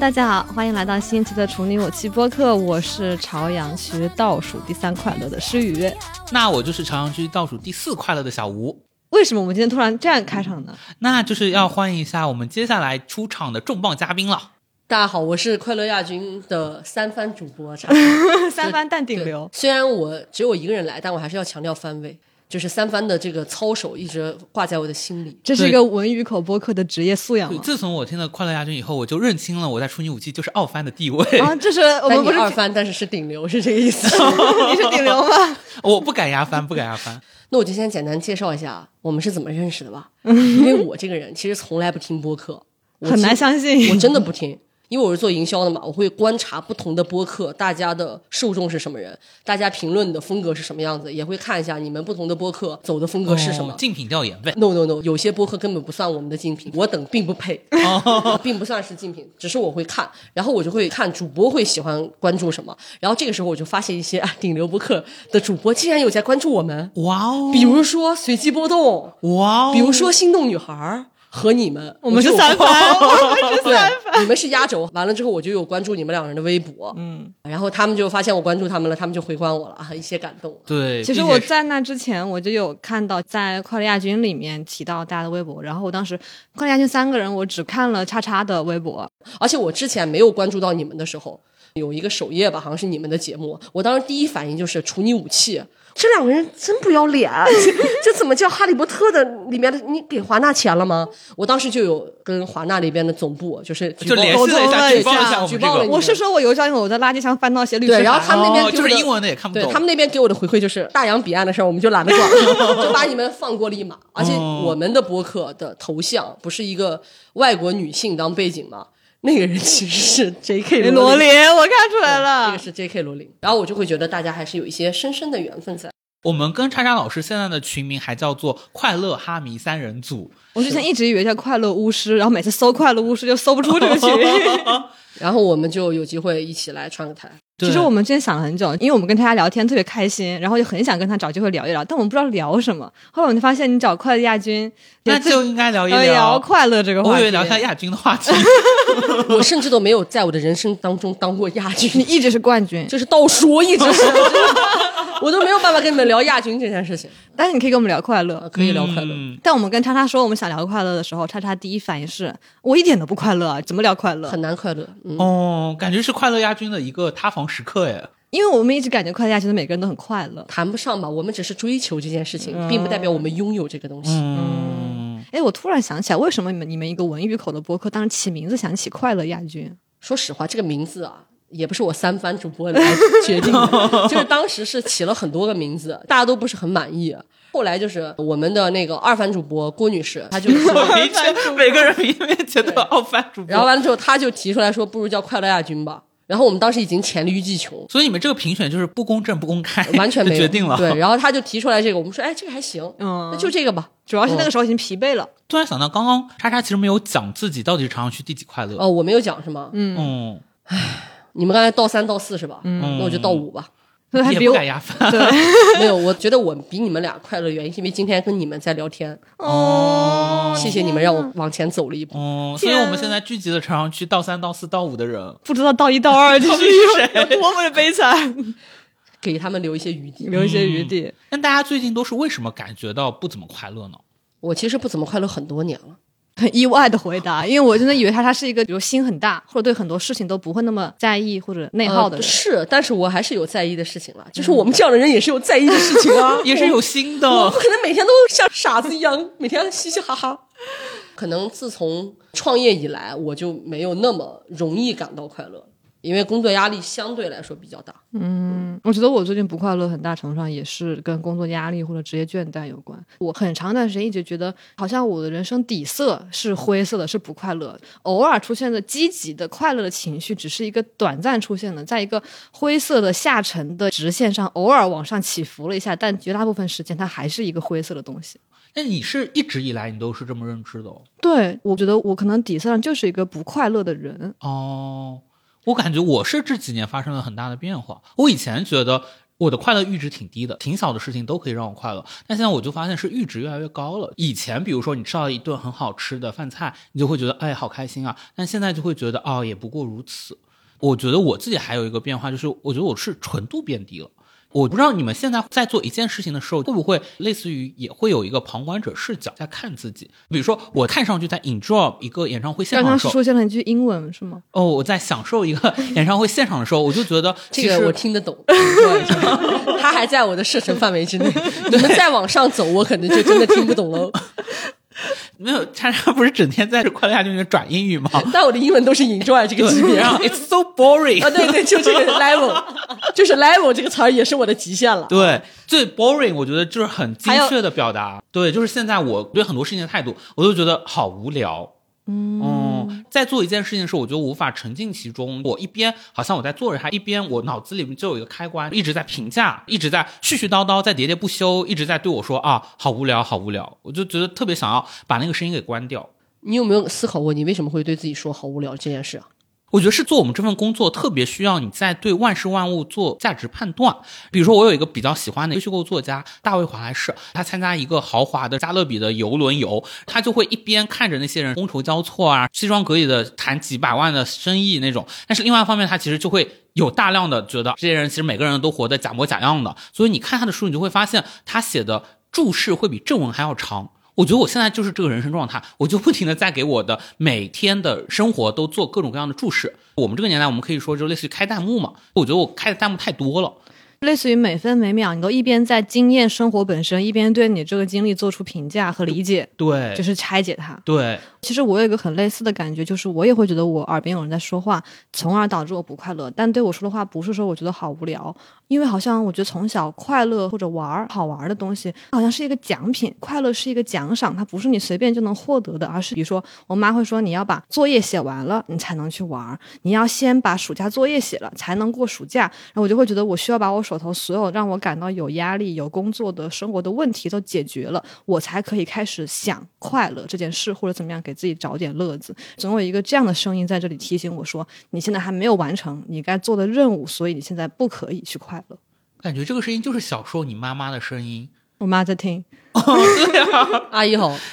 大家好，欢迎来到新一期的《处女武器》播客，我是朝阳区倒数第三快乐的诗雨。那我就是朝阳区倒数第四快乐的小吴。为什么我们今天突然这样开场呢？那就是要欢迎一下我们接下来出场的重磅嘉宾了。大家好，我是快乐亚军的三番主播查。三番淡定流，虽然我只有我一个人来，但我还是要强调番位，就是三番的这个操守一直挂在我的心里。这是一个文娱口播客的职业素养？自从我听了快乐亚军以后，我就认清了我在处女武器就是傲番的地位。啊，这是 我们不是二番，但是是顶流，是这个意思。你是顶流吗？我不敢压番，不敢压番。那我就先简单介绍一下我们是怎么认识的吧。因为我这个人其实从来不听播客，我很难相信，我真的不听。因为我是做营销的嘛，我会观察不同的播客，大家的受众是什么人，大家评论的风格是什么样子，也会看一下你们不同的播客走的风格是什么。哦竞品调研呗。No No No，有些播客根本不算我们的竞品，我等并不配，哦 并不算是竞品，只是我会看，然后我就会看主播会喜欢关注什么，然后这个时候我就发现一些啊顶流播客的主播竟然有在关注我们，哇哦，比如说随机波动，哇哦，比如说心动女孩儿和你们，我们是三番，我们是三番，你们是压轴，完了之后我就有关注你们两人的微博，嗯，然后他们就发现我关注他们了，他们就回关我了啊，一些感动。对，其实我在那之前，我就有看到在快乐亚军里面提到大家的微博，然后我当时快乐亚军三个人，我只看了叉叉的微博，而且我之前没有关注到你们的时候，有一个首页吧，好像是你们的节目，我当时第一反应就是处女武器。这两个人真不要脸，这 这怎么叫《哈利波特》的里面的？你给华纳钱了吗？我当时就有跟华纳那边的总部就是就联系了一下，举报了一下我。我是说我邮箱里我在垃圾箱翻到写律师对，然后他们那边就是英文的也看不懂。对他们那边给我的回馈就是大洋彼岸的事儿，我们就懒得管，就把你们放过了一马。而且哦我们的博客的头像不是一个外国女性当背景吗？那个人其实是 J.K. 罗罗琳，我看出来了这个，是 J.K. 罗琳。然后我就会觉得大家还是有一些深深的缘分在。我们跟叉叉老师现在的群名还叫做快乐哈迷三人组。我之前一直以为叫快乐巫师，然后每次搜快乐巫师就搜不出这个群。然后我们就有机会一起来串个台。其实我们之前想了很久，因为我们跟他聊天特别开心，然后就很想跟他找机会聊一聊，但我们不知道聊什么。后来我就发现，你找快乐亚军，那就应该聊一要聊快乐这个话题。我以为聊一下亚军的话题。我甚至都没有在我的人生当中当过亚你军，一直是冠军，就是倒数，一直是，我都没有办法跟你们聊亚军这件事情。但是你可以跟我们聊快乐。啊，可以聊快乐。嗯但我们跟叉叉说我们想聊快乐的时候，叉叉第一反应是我一点都不快乐啊，怎么聊快乐？很难快乐，嗯，哦，感觉是快乐亚军的一个塌房时刻哎。因为我们一直感觉快乐亚军的每个人都很快乐。谈不上吧，我们只是追求这件事情，并不代表我们拥有这个东西。嗯，哎，我突然想起来，为什么你们你们一个文娱口的播客当时起名字想起快乐亚军？说实话，这个名字啊，也不是我三番主播来决定的，就是当时是起了很多个名字，大家都不是很满意。后来就是我们的那个二番主播郭女士，她就说，每个人面前都有二番主播。然后完了之后，她就提出来说，不如叫快乐亚军吧。然后我们当时已经黔驴技穷，所以你们这个评选就是不公正、不公开，完全没有就决定了。对，然后她就提出来这个，我们说，哎，这个还行，嗯那就这个吧。主要是那个时候已经疲惫了。突然想到，刚刚叉叉其实没有讲自己到底是朝阳区第几快乐。哦，我没有讲是吗？嗯你们刚才到三到四是吧？嗯那我就到五吧。也所以还比我不敢压番。没有，我觉得我比你们俩快乐原因是因为今天跟你们在聊天，哦谢谢你们让我往前走了一步。哦，所以我们现在聚集了朝阳区倒三、倒四、倒五的人。不知道倒一倒二 就是有多么的悲惨，给他们留一些余地。留一些余地。那大家最近都是为什么感觉到不怎么快乐呢？我其实不怎么快乐很多年了，很意外的回答，因为我真的以为他他是一个，比如心很大，或者对很多事情都不会那么在意或者内耗的人。呃是，但是我还是有在意的事情了。就是我们这样的人也是有在意的事情啊，也是有心我的不。可能每天都像傻子一样，每天嘻嘻哈哈。可能自从创业以来，我就没有那么容易感到快乐，因为工作压力相对来说比较大。嗯我觉得我最近不快乐，很大程度上也是跟工作压力或者职业倦怠有关。我很长一段时间一直觉得，好像我的人生底色是灰色的，是不快乐。偶尔出现的积极的、快乐的情绪，只是一个短暂出现的，在一个灰色的下沉的直线上，偶尔往上起伏了一下，但绝大部分时间它还是一个灰色的东西。那你是一直以来你都是这么认知的哦？对，我觉得我可能底色上就是一个不快乐的人。哦，我感觉我是这几年发生了很大的变化。我以前觉得我的快乐阈值挺低的，挺小的事情都可以让我快乐。但现在我就发现是阈值越来越高了。以前比如说你吃到一顿很好吃的饭菜，你就会觉得哎好开心啊，但现在就会觉得哦也不过如此。我觉得我自己还有一个变化，就是我觉得我是纯度变低了。我不知道你们现在在做一件事情的时候，会不会类似于也会有一个旁观者视角在看自己？比如说，我看上去在 enjoy 一个演唱会现刚刚场的时候，出现了一句英文是吗？哦，我在享受一个 演唱会现场的时候，我就觉得这个我听得懂，对他还在我的射程范围之内。你们再往上走，我可能就真的听不懂喽。没有叉叉不是整天在这快乐下就那转英语吗？但我的英文都是 enjoy 这个级别啊。it's so boring，啊，对对，就这个 level，就是 level 这个词儿也是我的极限了。对，最 boring，我觉得就是很精确的表达。对，就是现在我对很多事情的态度，我都觉得好无聊。嗯，在做一件事情的时候，我就无法沉浸其中。我一边好像我在做着它，一边我脑子里面就有一个开关，一直在评价，一直在絮絮叨叨，在喋喋不休，一直在对我说啊，好无聊，好无聊。我就觉得特别想要把那个声音给关掉。你有没有思考过，你为什么会对自己说好无聊这件事啊？我觉得是做我们这份工作特别需要你在对万事万物做价值判断。比如说，我有一个比较喜欢的虚构作家大卫·华莱士，他参加一个豪华的加勒比的游轮游，他就会一边看着那些人觥筹交错啊，西装革履的谈几百万的生意那种，但是另外一方面，他其实就会。有大量的觉得这些人其实每个人都活得假模假样的，所以你看他的书，你就会发现他写的注释会比正文还要长。我觉得我现在就是这个人生状态，我就不停的在给我的每天的生活都做各种各样的注释。我们这个年代，我们可以说就类似于开弹幕嘛。我觉得我开的弹幕太多了。类似于每分每秒，你都一边在经验生活本身，一边对你这个经历做出评价和理解，对，就是拆解它。对，其实我有一个很类似的感觉，就是我也会觉得我耳边有人在说话，从而导致我不快乐。但对我说的话不是说我觉得好无聊，因为好像我觉得从小快乐或者玩儿好玩的东西，好像是一个奖品，快乐是一个奖赏，它不是你随便就能获得的，而是比如说我妈会说你要把作业写完了，你才能去玩儿，你要先把暑假作业写了才能过暑假。然后我就会觉得我需要把我手头所有让我感到有压力、有工作的生活的问题都解决了，我才可以开始想快乐这件事，或者怎么样给自己找点乐子。总有一个这样的声音在这里提醒我说，你现在还没有完成你该做的任务，所以你现在不可以去快乐。感觉这个声音就是小时候你妈妈的声音。我妈在听，阿姨好。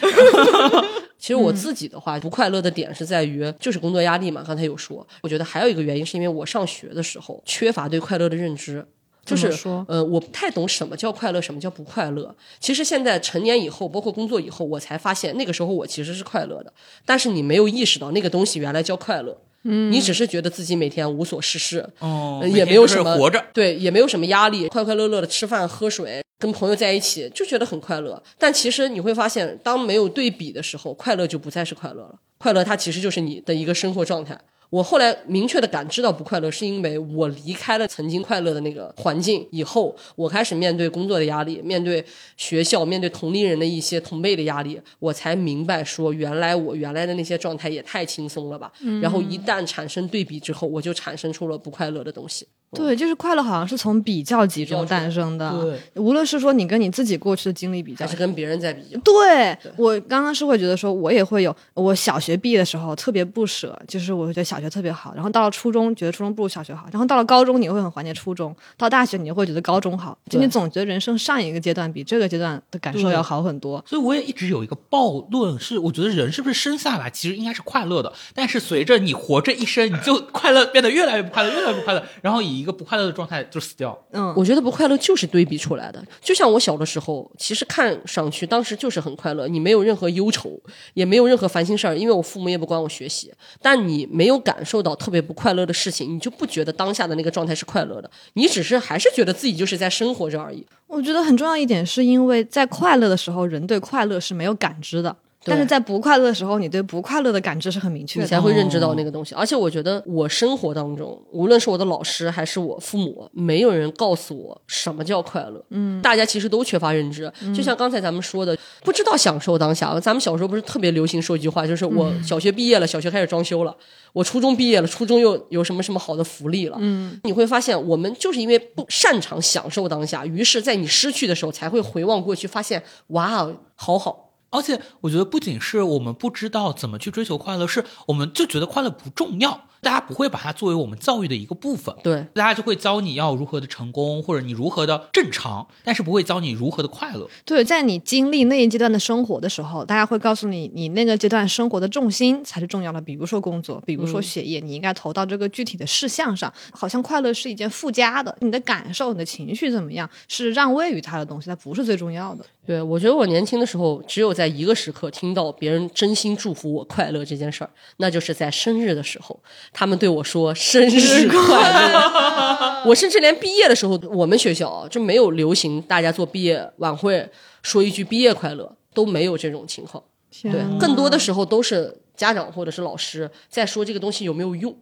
其实我自己的话，不快乐的点是在于就是工作压力嘛。刚才有说，我觉得还有一个原因是因为我上学的时候缺乏对快乐的认知。就是说呃，我不太懂什么叫快乐，什么叫不快乐。其实现在成年以后，包括工作以后，我才发现那个时候我其实是快乐的，但是你没有意识到那个东西原来叫快乐。嗯，你只是觉得自己每天无所事事，哦呃也没有什么活着。对，也没有什么压力，快快乐乐的吃饭喝水，跟朋友在一起就觉得很快乐。但其实你会发现，当没有对比的时候，快乐就不再是快乐了。快乐它其实就是你的一个生活状态。我后来明确的感知到不快乐，是因为我离开了曾经快乐的那个环境以后，我开始面对工作的压力，面对学校，面对同龄人的一些同辈的压力，我才明白说，原来我原来的那些状态也太轻松了吧。然后一旦产生对比之后，我就产生出了不快乐的东西。对，就是快乐好像是从比较集中诞生的。对，无论是说你跟你自己过去的经历比较还，是跟别人在比较。对我刚刚是会觉得说，我也会有，我小学毕业的时候特别不舍，就是我觉得小学特别好，然后到了初中觉得初中不如小学好，然后到了高中你会很怀念初中，到大学你会觉得高中好，就你总觉得人生上一个阶段比这个阶段的感受要好很多。所以我也一直有一个暴论，是我觉得人是不是生下来其实应该是快乐的，但是随着你活这一生，你就快乐变得越来越不快乐，越来越不快乐，然后以一个不快乐的状态就死掉。嗯，我觉得不快乐就是堆比出来的。就像我小的时候，其实看上去当时就是很快乐，你没有任何忧愁，也没有任何烦心事儿，因为我父母也不管我学习。但你没有感受到特别不快乐的事情，你就不觉得当下的那个状态是快乐的，你只是还是觉得自己就是在生活着而已。我觉得很重要一点是因为在快乐的时候，人对快乐是没有感知的。对但是在不快乐的时候，你对不快乐的感知是很明确的你。才会认知到那个东西。而且我觉得我生活当中，无论是我的老师还是我父母，没有人告诉我什么叫快乐。嗯，大家其实都缺乏认知。就像刚才咱们说的，不知道享受当下。咱们小时候不是特别流行说一句话，就是我小学毕业了，小学开始装修了；我初中毕业了，初中又有什么什么好的福利了。嗯，你会发现，我们就是因为不擅长享受当下，于是在你失去的时候才会回望过去，发现哇哦，好好。而且我觉得不仅是我们不知道怎么去追求快乐，是我们就觉得快乐不重要，大家不会把它作为我们教育的一个部分。对，大家就会教你要如何的成功，或者你如何的正常，但是不会教你如何的快乐。对，在你经历那一阶段的生活的时候，大家会告诉你，你那个阶段生活的重心才是重要的。比如说工作，比如说学业，你应该投到这个具体的事项上。好像快乐是一件附加的，你的感受、你的情绪怎么样，是让位于它的东西，它不是最重要的。对，我觉得我年轻的时候，只有在一个时刻听到别人真心祝福我快乐这件事儿，那就是在生日的时候，他们对我说“生日快乐”。我甚至连毕业的时候，我们学校就没有流行大家做毕业晚会说一句“毕业快乐”，都没有这种情况。对，更多的时候都是家长或者是老师在说这个东西有没有用。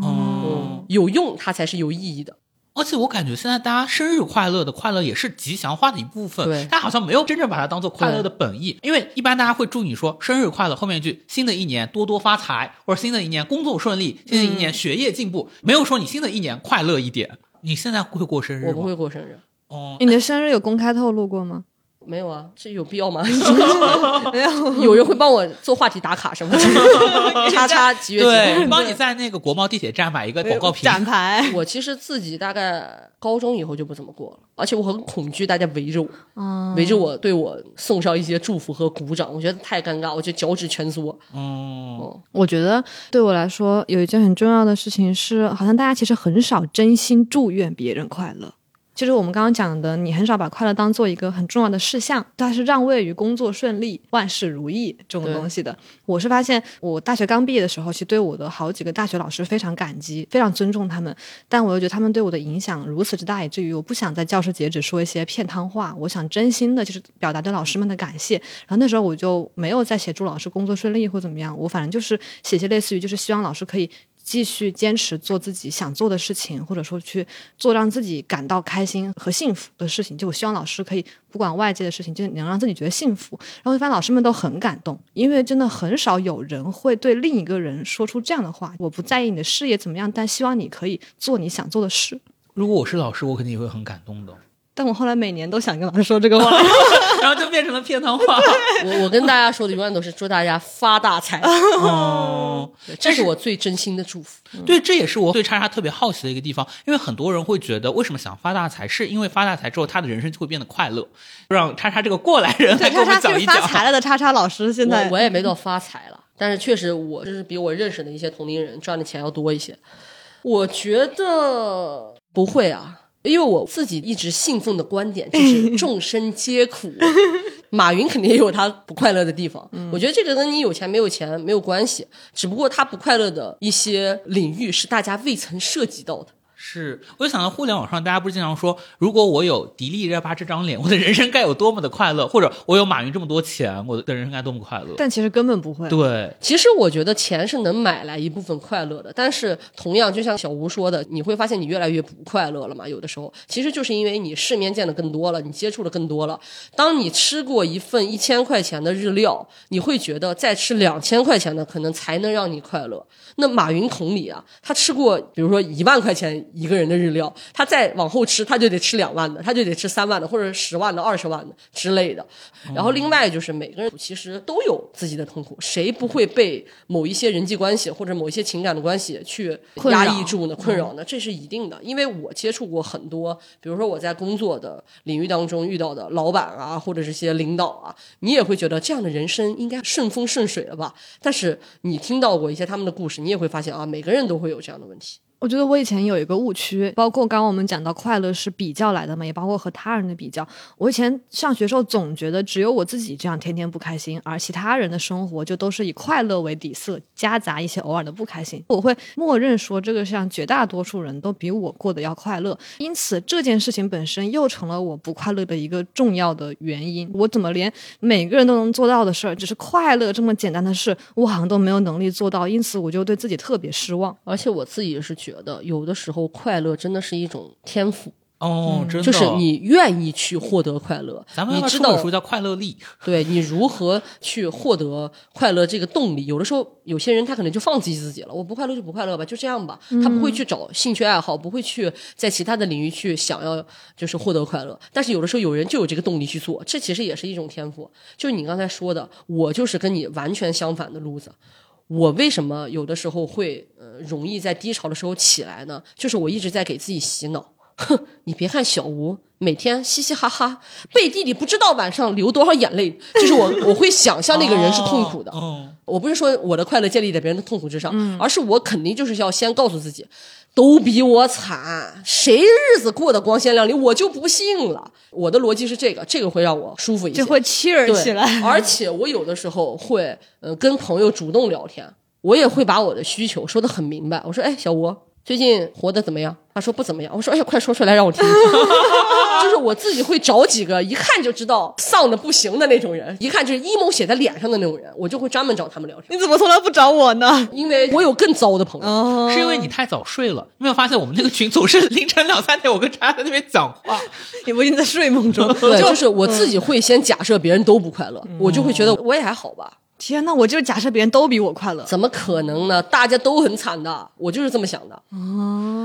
哦，有用，它才是有意义的。而且我感觉现在大家生日快乐的快乐也是吉祥话的一部分，对，大家好像没有真正把它当做快乐的本意。因为一般大家会祝你说生日快乐，后面一句新的一年多多发财，或者新的一年工作顺利，新的一年学业进步，没有说你新的一年快乐一点。你现在会过生日吗？我不会过生日。哦，你的生日有公开透露过吗？没有啊，这有必要吗？没有，有人会帮我做话题打卡什么的，叉叉几月几对，帮你在那个国贸地铁站买一个广告屏展牌。我其实自己大概高中以后就不怎么过了，而且我很恐惧大家围着我，围着我对我送上一些祝福和鼓掌，我觉得太尴尬，我就脚趾蜷缩。哦，我觉得对我来说有一件很重要的事情是，好像大家其实很少真心祝愿别人快乐。就是我们刚刚讲的，你很少把快乐当做一个很重要的事项，它是让位于工作顺利、万事如意这种东西的。我是发现，我大学刚毕业的时候，其实对我的好几个大学老师非常感激，非常尊重他们，但我又觉得他们对我的影响如此之大，以至于我不想在教师节只说一些片汤话，我想真心的就是表达对老师们的感谢。然后那时候我就没有再写祝老师工作顺利或怎么样，我反正就是写些类似于就是希望老师可以。继续坚持做自己想做的事情，或者说去做让自己感到开心和幸福的事情。就我希望老师可以不管外界的事情，就能让自己觉得幸福。然后发现老师们都很感动，因为真的很少有人会对另一个人说出这样的话：“我不在意你的事业怎么样，但希望你可以做你想做的事。”如果我是老师，我肯定也会很感动的。但我后来每年都想跟老师说这个话，然后就变成了片汤话。我我跟大家说的永远都是祝大家发大财。哦，这是我最真心的祝福。对，这也是我对叉叉特别好奇的一个地方，因为很多人会觉得，为什么想发大财，是因为发大财之后，他的人生就会变得快乐。让叉叉这个过来人来给我们讲一讲。发财了的叉叉老师，现在我也没到发财了，但是确实我就是比我认识的一些同龄人赚的钱要多一些。我觉得不会啊。因为我自己一直信奉的观点就是众生皆苦，马云肯定也有他不快乐的地方。我觉得这个跟你有钱没有钱没有关系，只不过他不快乐的一些领域是大家未曾涉及到的。是，我就想到互联网上，大家不是经常说，如果我有迪丽热巴这张脸，我的人生该有多么的快乐；或者我有马云这么多钱，我的人生该多么快乐。但其实根本不会。对，其实我觉得钱是能买来一部分快乐的，但是同样，就像小吴说的，你会发现你越来越不快乐了嘛？有的时候，其实就是因为你世面见的更多了，你接触的更多了。当你吃过一份一千块钱的日料，你会觉得再吃两千块钱的可能才能让你快乐。那马云同理啊，他吃过比如说一万块钱一个人的日料，他再往后吃，他就得吃两万的，他就得吃三万的，或者十万的、二十万的之类的。然后另外就是每个人其实都有自己的痛苦，谁不会被某一些人际关系或者某一些情感的关系去压抑住呢？困扰呢？这是一定的。因为我接触过很多，比如说我在工作的领域当中遇到的老板啊，或者这些领导啊，你也会觉得这样的人生应该顺风顺水了吧？但是你听到过一些他们的故事。你也会发现啊，每个人都会有这样的问题。我觉得我以前有一个误区，包括刚刚我们讲到快乐是比较来的嘛，也包括和他人的比较。我以前上学时候总觉得只有我自己这样天天不开心，而其他人的生活就都是以快乐为底色，夹杂一些偶尔的不开心。我会默认说这个像绝大多数人都比我过得要快乐，因此这件事情本身又成了我不快乐的一个重要的原因。我怎么连每个人都能做到的事儿，只是快乐这么简单的事，我好像都没有能力做到，因此我就对自己特别失望。而且我自己也是觉。觉得有的时候快乐真的是一种天赋哦，真的，就是你愿意去获得快乐，咱们你知道要不要出本书叫《快乐力》？对你如何去获得快乐这个动力。有的时候，有些人他可能就放弃自己了，我不快乐就不快乐吧，就这样吧。他不会去找兴趣爱好，不会去在其他的领域去想要就是获得快乐。但是有的时候，有人就有这个动力去做，这其实也是一种天赋。就是你刚才说的，我就是跟你完全相反的路子。我为什么有的时候会呃容易在低潮的时候起来呢？就是我一直在给自己洗脑。哼，你别看小吴每天嘻嘻哈哈，背地里不知道晚上流多少眼泪。就是我，我会想象那个人是痛苦的。哦，我不是说我的快乐建立在别人的痛苦之上，而是我肯定就是要先告诉自己，都比我惨，谁日子过得光鲜亮丽，我就不信了。我的逻辑是这个，这个会让我舒服一些，就会气儿对起来。而且我有的时候会，呃，跟朋友主动聊天，我也会把我的需求说的很明白。我说，哎，小吴，最近活得怎么样？他说不怎么样。我说，哎呀，快说出来让我听听。就是我自己会找几个一看就知道丧的不行的那种人，一看就是 emo 写在脸上的那种人，我就会专门找他们聊天，你怎么从来不找我呢？因为我有更糟的朋友。哦是因为你太早睡了。你有没有发现我们那个群总是凌晨两三点，我跟查在那边讲话。你不一定在睡梦中。对，就是我自己会先假设别人都不快乐，我就会觉得我也还好吧。天呐，我就是假设别人都比我快乐。怎么可能呢？大家都很惨的，我就是这么想的。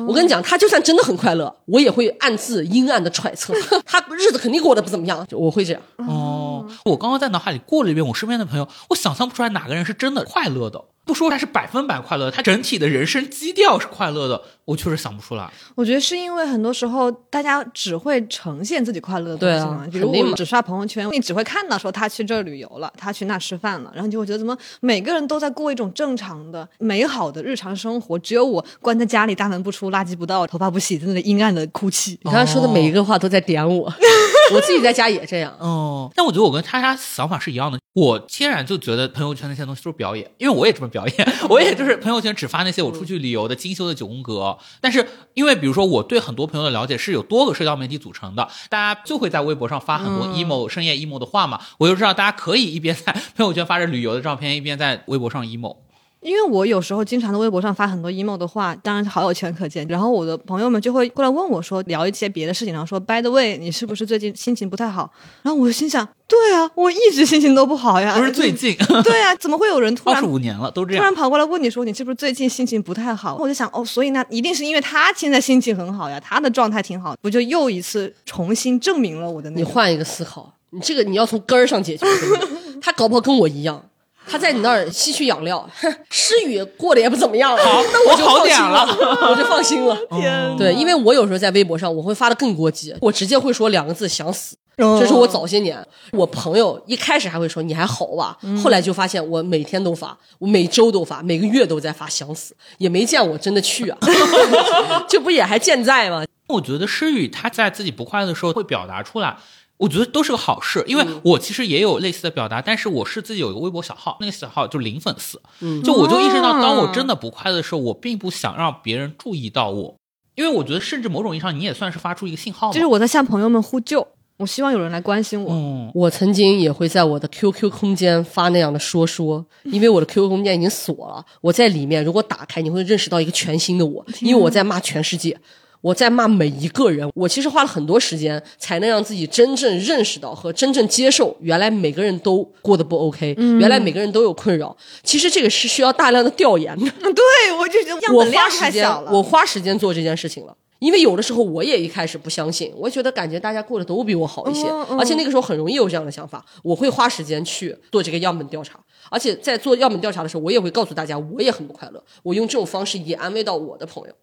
我跟你讲，他就算真的很快乐，我也会暗自阴暗的揣测，他日子肯定过得不怎么样。就我会这样。哦，我刚刚在脑海里过了一遍我身边的朋友，我想象不出来哪个人是真的快乐的。不说他是百分百快乐，他整体的人生基调是快乐的，我确实想不出来。我觉得是因为很多时候大家只会呈现自己快乐的东西嘛，比如我只刷朋友圈，你只会看到说他去这儿旅游了，他去那吃饭了，然后你就会觉得怎么每个人都在过一种正常的、美好的日常生活，只有我关在家里大门不出、垃圾不倒、头发不洗，在那里阴暗的哭泣。你刚才说的每一个话都在点我，我自己在家也这样。哦，但我觉得我跟叉叉想法是一样的。我天然就觉得朋友圈那些东西都是表演，因为我也这么表演，我也就是朋友圈只发那些我出去旅游的精修的九宫格。但是因为比如说我对很多朋友的了解是有多个社交媒体组成的，大家就会在微博上发很多 emo、深夜 emo 的话嘛，我就知道大家可以一边在 朋友圈发着旅游的照片，一边在微博上 emo。因为我有时候经常在微博上发很多 emo 的话，当然好友圈可见。然后我的朋友们就会过来问我说，聊一些别的事情，然后说 By the way，你是不是最近心情不太好？然后我就心想，对啊，我一直心情都不好呀，不是最近，对啊，怎么会有人突然二十五年了都这样。突然跑过来问你说你是不是最近心情不太好？我就想哦，所以那一定是因为他现在心情很好呀，他的状态挺好，不就又一次重新证明了我的那个。你换一个思考，你这个你要从根儿上解决。他搞不好跟我一样，他在你那儿吸取养料，哼，诗雨过得也不怎么样，好那我就好放心点了了，我就放心了。天对，因为我有时候在微博上，我会发的更过激，我直接会说两个字“想死”。哦这是我早些年，我朋友一开始还会说你还好吧，后来就发现我每天都发，我每周都发，每个月都在发，想死，也没见我真的去啊，这不也还健在吗？我觉得诗雨他在自己不快乐的时候会表达出来，我觉得都是个好事。因为我其实也有类似的表达，但是我是自己有一个微博小号，那个小号就零粉丝，就我就意识到，当我真的不快乐的时候，我并不想让别人注意到我，因为我觉得甚至某种意义上你也算是发出一个信号。就是我在向朋友们呼救，我希望有人来关心我。嗯，我曾经也会在我的 QQ 空间发那样的说说，因为我的 QQ 空间已经锁了，我在里面如果打开，你会认识到一个全新的我，因为我在骂全世界。我在骂每一个人，我其实花了很多时间才能让自己真正认识到和真正接受，原来每个人都过得不 OK，、原来每个人都有困扰。其实这个是需要大量的调研的。对，我就觉得样我花时间。我花时间做这件事情了。因为有的时候我也一开始不相信，我觉得感觉大家过得都比我好一些，嗯嗯而且那个时候很容易有这样的想法。我会花时间去做这个样本调查，而且在做样本调查的时候，我也会告诉大家我也很不快乐。我用这种方式也安慰到我的朋友，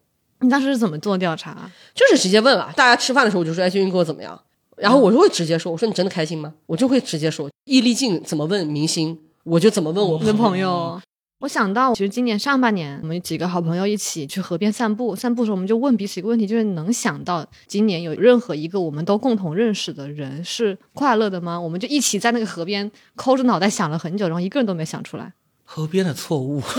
你当时是怎么做调查？就是直接问啊，大家吃饭的时候我就说，哎，最近过得怎么样？然后我就会直接说，我说你真的开心吗？我就会直接说，易立竞怎么问明星，我就怎么问我我的朋友。我想到，其实今年上半年，我们几个好朋友一起去河边散步。散步的时候，我们就问彼此一个问题，就是能想到今年有任何一个我们都共同认识的人是快乐的吗？我们就一起在那个河边抠着脑袋想了很久，然后一个人都没想出来。河边的错误。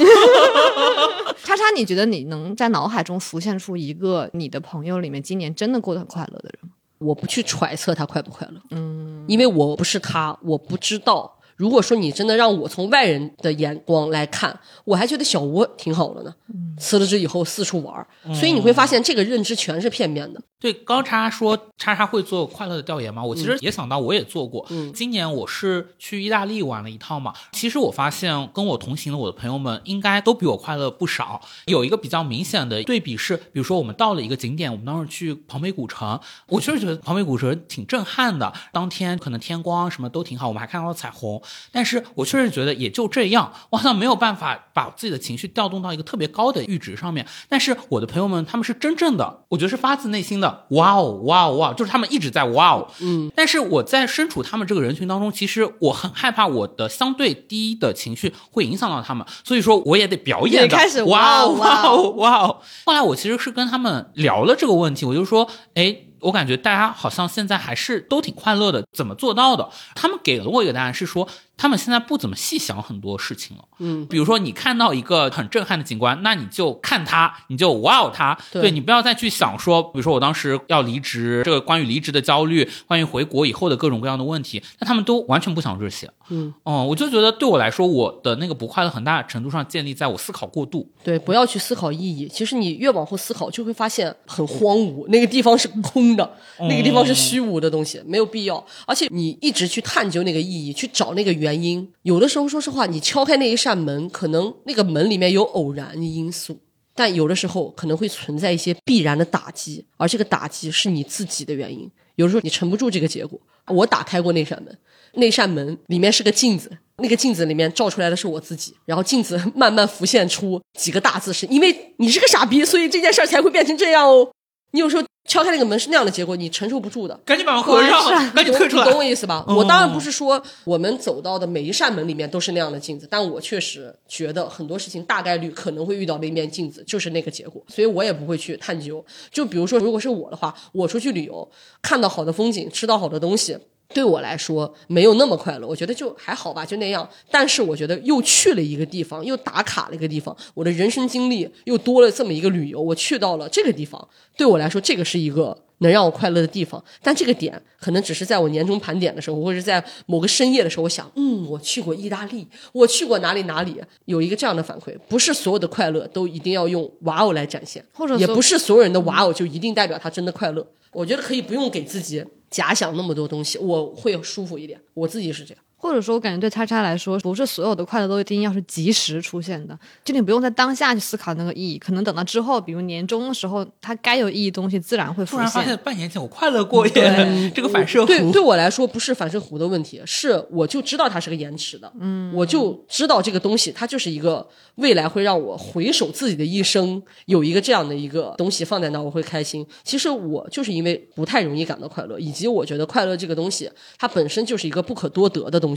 叉叉，你觉得你能在脑海中浮现出一个你的朋友里面今年真的过得很快乐的人吗？我不去揣测他快不快乐，嗯，因为我不是他，我不知道。如果说你真的让我从外人的眼光来看，我还觉得小吴挺好的呢。辞了职以后四处玩儿，所以你会发现这个认知全是片面的。对，刚叉叉说叉叉会做快乐的调研吗？我其实也想到，我也做过。嗯今年我是去意大利玩了一趟嘛。其实我发现跟我同行的我的朋友们应该都比我快乐不少。有一个比较明显的对比是，比如说我们到了一个景点，我们当时去庞贝古城，我确实觉得庞贝古城挺震撼的。当天可能天光什么都挺好，我们还看到了彩虹。但是我确实觉得也就这样，我好像没有办法把自己的情绪调动到一个特别高的阈值上面。但是我的朋友们他们是真正的，我觉得是发自内心的，哇哦哇哦哇哦，就是他们一直在哇哦。嗯，但是我在身处他们这个人群当中，其实我很害怕我的相对低的情绪会影响到他们，所以说我也得表演的开始哇哦哇哦哇哦。后来我其实是跟他们聊了这个问题，我就说，哎。我感觉大家好像现在还是都挺快乐的，怎么做到的？他们给了我一个答案，是说他们现在不怎么细想很多事情了。嗯，比如说你看到一个很震撼的景观，那你就看它，你就哇哦它。对你不要再去想说，比如说我当时要离职，这个关于离职的焦虑，关于回国以后的各种各样的问题，那他们都完全不想这些。嗯，哦、我就觉得对我来说，我的那个不快乐很大程度上建立在我思考过度。对，不要去思考意义。其实你越往后思考，就会发现很荒芜，那个地方是空的，那个地方是虚无的东西，没有必要。而且你一直去探究那个意义，去找那个原原因，有的时候说实话，你敲开那一扇门，可能那个门里面有偶然因素。但有的时候可能会存在一些必然的打击，而这个打击是你自己的原因。有时候你撑不住这个结果。我打开过那扇门，那扇门里面是个镜子，那个镜子里面照出来的是我自己，然后镜子慢慢浮现出几个大字是：因为你是个傻逼，所以这件事儿才会变成这样哦。你有时候敲开那个门是那样的结果，你承受不住的。赶紧把门合上，赶紧退出来。你懂我意思吧？嗯我当然不是说我们走到的每一扇门里面都是那样的镜子，但我确实觉得很多事情大概率可能会遇到的一面镜子就是那个结果，所以我也不会去探究。就比如说，如果是我的话，我出去旅游，看到好的风景，吃到好的东西。对我来说没有那么快乐，我觉得就还好吧，就那样。但是我觉得又去了一个地方，又打卡了一个地方，我的人生经历又多了这么一个旅游，我去到了这个地方，对我来说这个是一个能让我快乐的地方。但这个点可能只是在我年终盘点的时候，或者是在某个深夜的时候，我想，嗯，我去过意大利，我去过哪里哪里，有一个这样的反馈。不是所有的快乐都一定要用哇哦来展现，或者也不是所有人的哇哦就一定代表他真的快乐。我觉得可以不用给自己假想那么多东西，我会舒服一点。我自己是这样。或者说，我感觉对叉叉来说，不是所有的快乐都一定要是及时出现的，就你不用在当下去思考那个意义，可能等到之后，比如年终的时候，它该有意义的东西自然会浮突然发现现。半年前我快乐过耶，这个反射弧。对对我来说不是反射弧的问题，是我就知道它是个延迟的，嗯，我就知道这个东西它就是一个未来会让我回首自己的一生有一个这样的一个东西放在那儿，我会开心。其实我就是因为不太容易感到快乐，以及我觉得快乐这个东西它本身就是一个不可多得的东西，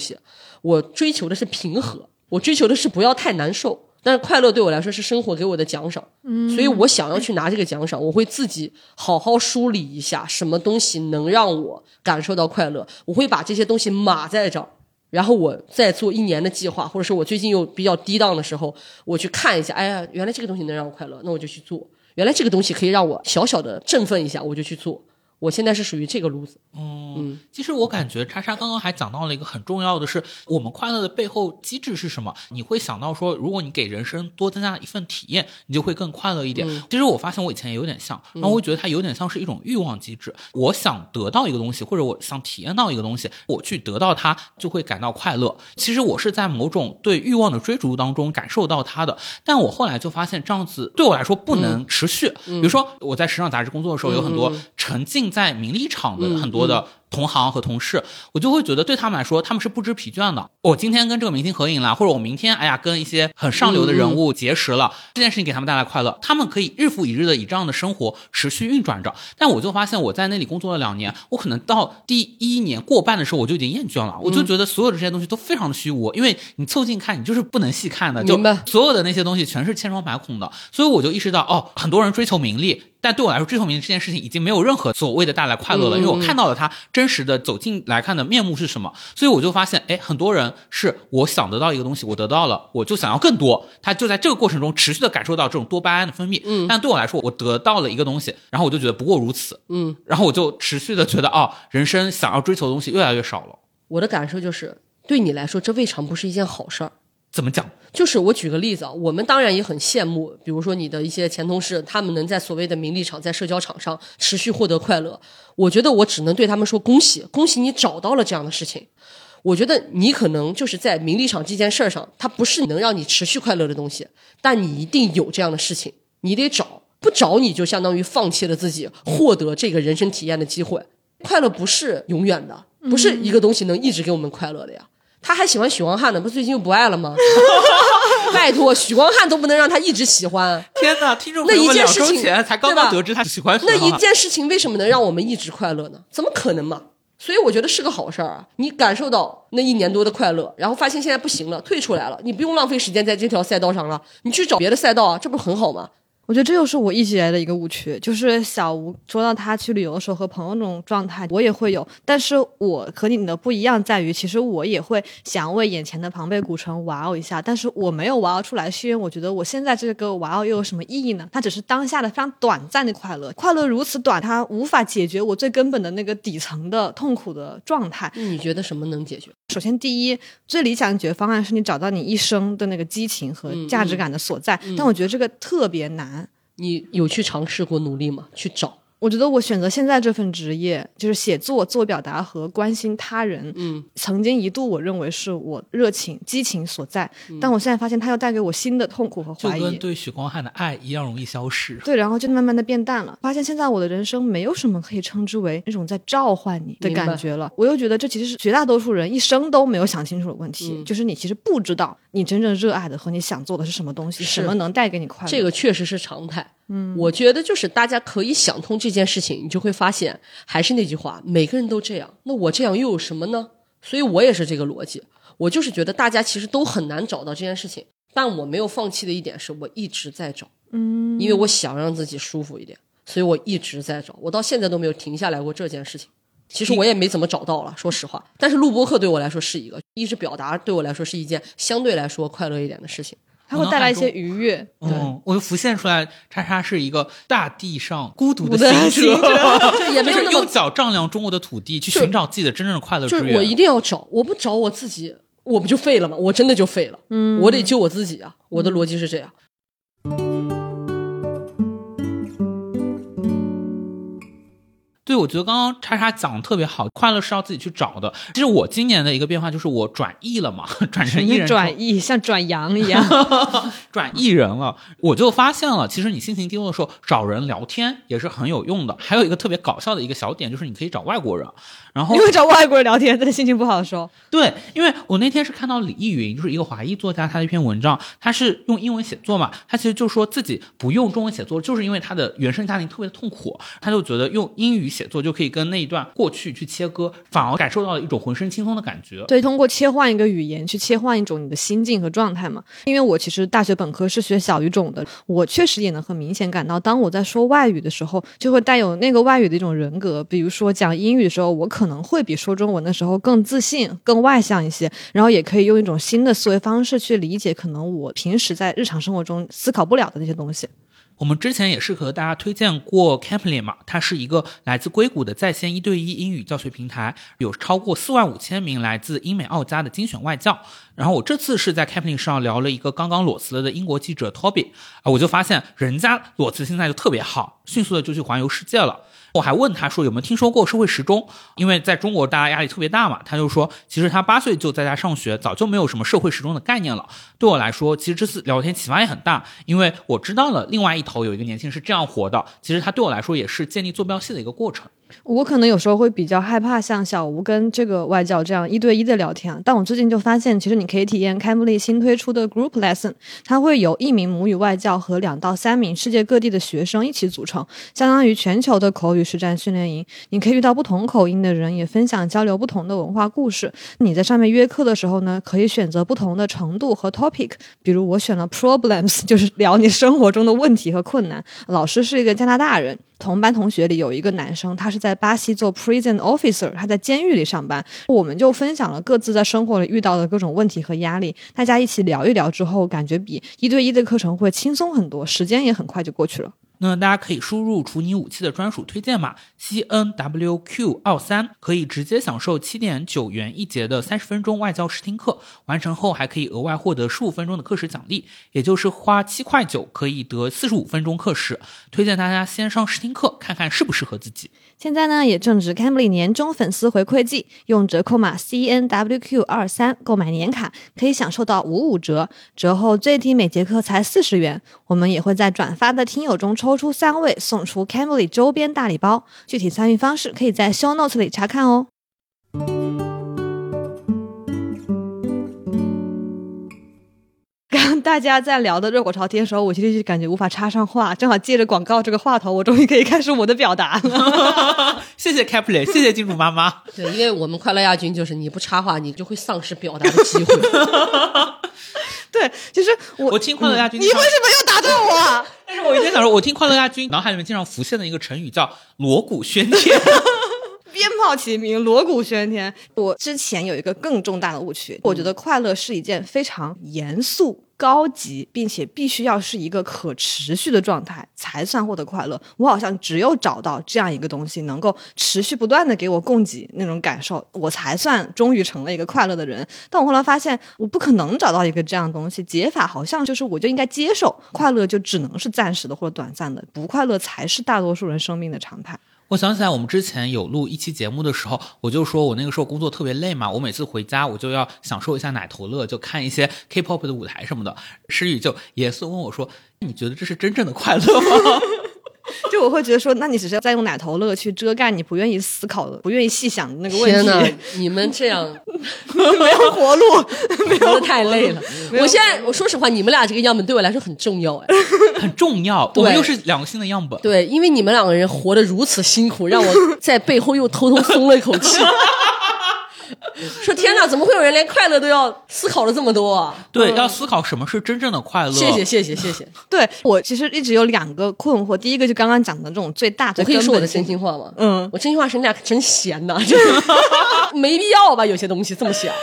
我追求的是平和，我追求的是不要太难受。但是快乐对我来说是生活给我的奖赏，嗯，所以我想要去拿这个奖赏，我会自己好好梳理一下什么东西能让我感受到快乐，我会把这些东西码在这儿，然后我再做一年的计划，或者是我最近又比较低档的时候，我去看一下，哎呀，原来这个东西能让我快乐，那我就去做；原来这个东西可以让我小小的振奋一下，我就去做。我现在是属于这个路子，嗯，其实我感觉叉叉刚刚还讲到了一个很重要的是，我们快乐的背后机制是什么？你会想到说，如果你给人生多增加一份体验，你就会更快乐一点。其实我发现我以前也有点像，然后我会觉得它有点像是一种欲望机制。我想得到一个东西，或者我想体验到一个东西，我去得到它，就会感到快乐。其实我是在某种对欲望的追逐当中感受到它的，但我后来就发现这样子对我来说不能持续。比如说我在时尚杂志工作的时候，有很多沉浸在名利场的很多的。同行和同事，我就会觉得对他们来说，他们是不知疲倦的。我今天跟这个明星合影了，或者我明天哎呀跟一些很上流的人物结识了，这件事情给他们带来快乐，他们可以日复一日的以这样的生活持续运转着。但我就发现我在那里工作了两年，我可能到第一年过半的时候我就已经厌倦了，我就觉得所有的这些东西都非常的虚无，因为你凑近看，你就是不能细看的，就所有的那些东西全是千疮百孔的。所以我就意识到，哦，很多人追求名利。但对我来说，追求名利这件事情已经没有任何所谓的带来快乐了，因为我看到了他真实的走进来看的面目是什么，所以我就发现，哎，很多人是我想得到一个东西，我得到了，我就想要更多，他就在这个过程中持续的感受到这种多巴胺的分泌。嗯，但对我来说，我得到了一个东西，然后我就觉得不过如此。嗯，然后我就持续的觉得，哦，人生想要追求的东西越来越少了。我的感受就是，对你来说，这未尝不是一件好事儿。怎么讲？就是我举个例子啊，我们当然也很羡慕，比如说你的一些前同事，他们能在所谓的名利场、在社交场上持续获得快乐。我觉得我只能对他们说恭喜，恭喜你找到了这样的事情。我觉得你可能就是在名利场这件事儿上，它不是能让你持续快乐的东西，但你一定有这样的事情，你得找，不找你就相当于放弃了自己获得这个人生体验的机会。快乐不是永远的，不是一个东西能一直给我们快乐的呀。他还喜欢许光汉呢，不是最近又不爱了吗？拜托，许光汉都不能让他一直喜欢，天哪！听众那一件事情前才刚刚得知他喜欢那一件事情为什么能让我们一直快乐呢？怎么可能嘛？所以我觉得是个好事儿啊！你感受到那一年多的快乐，然后发现现在不行了，退出来了，你不用浪费时间在这条赛道上了，你去找别的赛道啊，这不是很好吗？我觉得这又是我一直以来的一个误区，就是小吴说到他去旅游的时候和朋友那种状态，我也会有，但是我和你的不一样在于，其实我也会想为眼前的庞贝古城哇哦一下，但是我没有哇哦出来，是因为我觉得我现在这个哇哦又有什么意义呢？它只是当下的非常短暂的快乐，快乐如此短，它无法解决我最根本的那个底层的痛苦的状态。你觉得什么能解决？首先，第一，最理想的解决方案是你找到你一生的那个激情和价值感的所在，但我觉得这个特别难。你有去尝试过努力吗？去找，我觉得我选择现在这份职业，就是写作、自我表达和关心他人。嗯，曾经一度我认为是我热情、激情所在，但我现在发现它又带给我新的痛苦和怀疑。就跟对许光汉的爱一样容易消失。对，然后就慢慢的变淡了。发现现在我的人生没有什么可以称之为那种在召唤你的感觉了。我又觉得这其实是绝大多数人一生都没有想清楚的问题，嗯就是你其实不知道你真正热爱的和你想做的是什么东西，什么能带给你快乐。这个确实是常态。嗯，我觉得就是大家可以想通这件事情，你就会发现，还是那句话，每个人都这样，那我这样又有什么呢？所以我也是这个逻辑，我就是觉得大家其实都很难找到这件事情，但我没有放弃的一点是我一直在找，嗯，因为我想让自己舒服一点，所以我一直在找，我到现在都没有停下来过这件事情。其实我也没怎么找到了，说实话。但是录播课对我来说是一个，一直表达对我来说是一件相对来说快乐一点的事情。它会带来一些愉悦。嗯，我就浮现出来，叉叉是一个大地上孤独的孤独的行行者，就也没有用脚丈量中国的土地，去寻找自己的真正的快乐之就是我一。定要找，我不找我自己，我不就废了吗？我真的就废了。嗯，我得救我自己啊！我的逻辑是这样。对，我觉得刚刚叉叉讲的特别好，快乐是要自己去找的。其实我今年的一个变化就是我转艺了嘛，转成艺人转艺像转阳一样，转艺人了，我就发现了，其实你心情低落的时候找人聊天也是很有用的。还有一个特别搞笑的一个小点，就是你可以找外国人，然后因为找外国人聊天，在心情不好的时候。对，因为我那天是看到李易云，就是一个华裔作家，他的一篇文章，他是用英文写作嘛，他其实就说自己不用中文写作，就是因为他的原生家庭特别的痛苦，他就觉得用英语写作就可以跟那一段过去去切割，反而感受到了一种浑身轻松的感觉。对，通过切换一个语言去切换一种你的心境和状态嘛。因为我其实大学本科是学小语种的，我确实也能很明显感到，当我在说外语的时候，就会带有那个外语的一种人格。比如说讲英语的时候，我可能会比说中文的时候更自信、更外向一些，然后也可以用一种新的思维方式去理解可能我平时在日常生活中思考不了的那些东西。我们之前也是和大家推荐过 Camply 嘛，它是一个来自硅谷的在线一对一英语教学平台，有超过四万五千名来自英美澳加的精选外教。然后我这次是在 Camply 上聊了一个刚刚裸辞了的英国记者 Toby，啊，我就发现人家裸辞现在就特别好，迅速的就去环游世界了。我还问他说有没有听说过社会时钟，因为在中国大家压力特别大嘛，他就说其实他八岁就在家上学，早就没有什么社会时钟的概念了。对我来说，其实这次聊天启发也很大，因为我知道了另外一头有一个年轻人是这样活的，其实他对我来说也是建立坐标系的一个过程。我可能有时候会比较害怕像小吴跟这个外教这样一对一的聊天啊，但我最近就发现，其实你可以体验 Cambly 新推出的 Group Lesson，它会有一名母语外教和两到三名世界各地的学生一起组成，相当于全球的口语实战训练营。你可以遇到不同口音的人，也分享交流不同的文化故事。你在上面约课的时候呢，可以选择不同的程度和 topic，pick，比如我选了 Problems，就是聊你生活中的问题和困难。老师是一个加拿大人。同班同学里有一个男生，他是在巴西做 prison officer，他在监狱里上班。我们就分享了各自在生活里遇到的各种问题和压力，大家一起聊一聊之后，感觉比一对一的课程会轻松很多，时间也很快就过去了。那大家可以输入“除你武器”的专属推荐码 C N W Q 二三，可以直接享受七点九元一节的三十分钟外教试听课，完成后还可以额外获得十五分钟的课时奖励，也就是花七块九可以得四十五分钟课时。推荐大家先上试听课，看看适不适合自己。现在呢，也正值 Cambly 年终粉丝回馈季，用折扣码 C N W Q 二三购买年卡，可以享受到五五折，折后最低每节课才四十元。我们也会在转发的听友中抽抽出三位，送出 Cambly 周边大礼包。具体参与方式可以在 Show Notes 里查看哦。大家在聊的热火朝天的时候，我其实就感觉无法插上话，正好借着广告这个话头，我终于可以开始我的表达了。谢谢 Caply，谢谢金主妈妈。对，因为我们快乐亚军就是你不插话，你就会丧失表达的机会。对，就 是我，我听快乐亚军，你为什么又打断我啊？但是我一直想说，我听快乐亚军，脑海里面经常浮现的一个成语叫锣鼓喧天。鞭炮齐鸣，锣鼓喧天。我之前有一个更重大的误区，我觉得快乐是一件非常严肃、高级，并且必须要是一个可持续的状态才算获得快乐。我好像只有找到这样一个东西，能够持续不断的给我供给那种感受，我才算终于成了一个快乐的人。但我后来发现，我不可能找到一个这样的东西。解法好像就是，我就应该接受快乐，就只能是暂时的或者短暂的，不快乐才是大多数人生命的常态。我想起来，我们之前有录一期节目的时候，我就说我那个时候工作特别累嘛，我每次回家我就要享受一下奶头乐，就看一些 K-pop 的舞台什么的。诗雨就严肃问我说：“你觉得这是真正的快乐吗？” 就我会觉得说，那你只是在用奶头乐去遮盖你不愿意思考的、不愿意细想的那个问天哪题，，你们这样没有活路。没有太累了。我现在我说实话，你们俩这个样本对我来说很重要哎。很重要，我们又是两个新的样本。对，因为你们两个人活得如此辛苦，让我在背后又偷偷松了一口气。说天哪，怎么会有人连快乐都要思考了这么多啊？对，要思考什么是真正的快乐。谢谢谢谢谢谢。对我其实一直有两个困惑，第一个就刚刚讲的这种最大的我可以说我的真心话吗？嗯我真心话是你俩真闲呐，就是 没必要吧？有些东西这么想。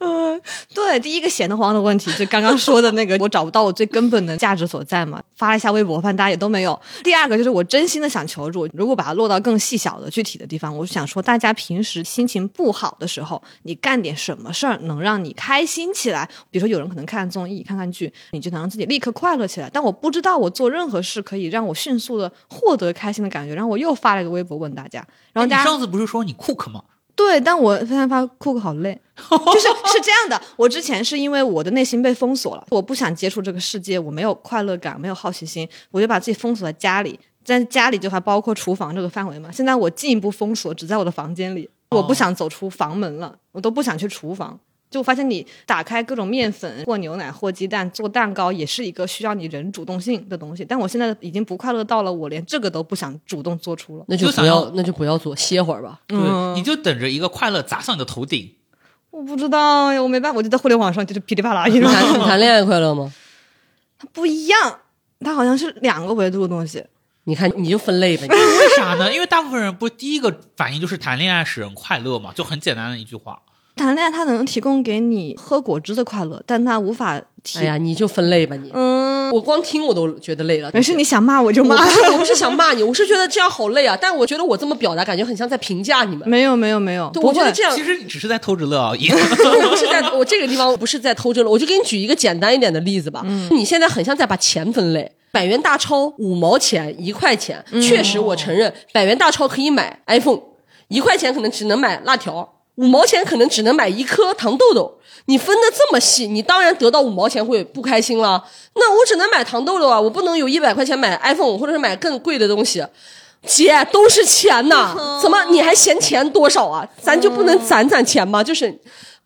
嗯，对，第一个闲得慌的问题，就刚刚说的那个，我找不到我最根本的价值所在嘛。发了一下微博，发现大家也都没有。第二个就是我真心的想求助，如果把它落到更细小的具体的地方，我就想说，大家平时心情不好的时候，你干点什么事儿能让你开心起来？比如说有人可能看综艺、看看剧，你就能让自己立刻快乐起来。但我不知道我做任何事可以让我迅速的获得开心的感觉，然后我又发了一个微博问大家，然后大家上次不是说你 cook 吗？对，但我发现发酷酷好累，就是是这样的。我之前是因为我的内心被封锁了，我不想接触这个世界，我没有快乐感，没有好奇心，我就把自己封锁在家里，在家里就还包括厨房这个范围嘛。现在我进一步封锁，只在我的房间里，我不想走出房门了，我都不想去厨房。就发现你打开各种面粉或牛奶或鸡蛋做蛋糕，也是一个需要你人主动性的东西。但我现在已经不快乐到了，我连这个都不想主动做出了。那就就想要不要，那就不要做，歇会儿吧。嗯，你就等着一个快乐砸上你的头顶。我不知道呀，我没办法，我就在互联网上就是噼里啪啦一你直 谈你谈恋爱快乐吗？它不一样，它好像是两个维度的东西。你看你就分类呗，为啥呢？因为大部分人不第一个反应就是谈恋爱使人快乐嘛，就很简单的一句话。谈恋爱它能提供给你喝果汁的快乐，但它无法提。哎呀，你就分类吧你。嗯，我光听我都觉得累了。没事，你想骂我就我骂不。是 我不是想骂你，我是觉得这样好累啊。但我觉得我这么表达，感觉很像在评价你们。没有没有没有，我觉得这样其实你只是在偷着乐而已。我不是在我这个地方，我不是在偷着乐，我就给你举一个简单一点的例子吧。你现在很像在把钱分类，百元大钞五毛钱、一块钱，确实我承认，百元大钞可以买 iPhone，一块钱可能只能买辣条。五毛钱可能只能买一颗糖豆豆，你分的这么细，你当然得到五毛钱会不开心了。那我只能买糖豆豆啊，我不能有一百块钱买 iPhone 或者是买更贵的东西。姐，都是钱呐，怎么你还嫌钱多少啊？咱就不能攒攒钱吗？就是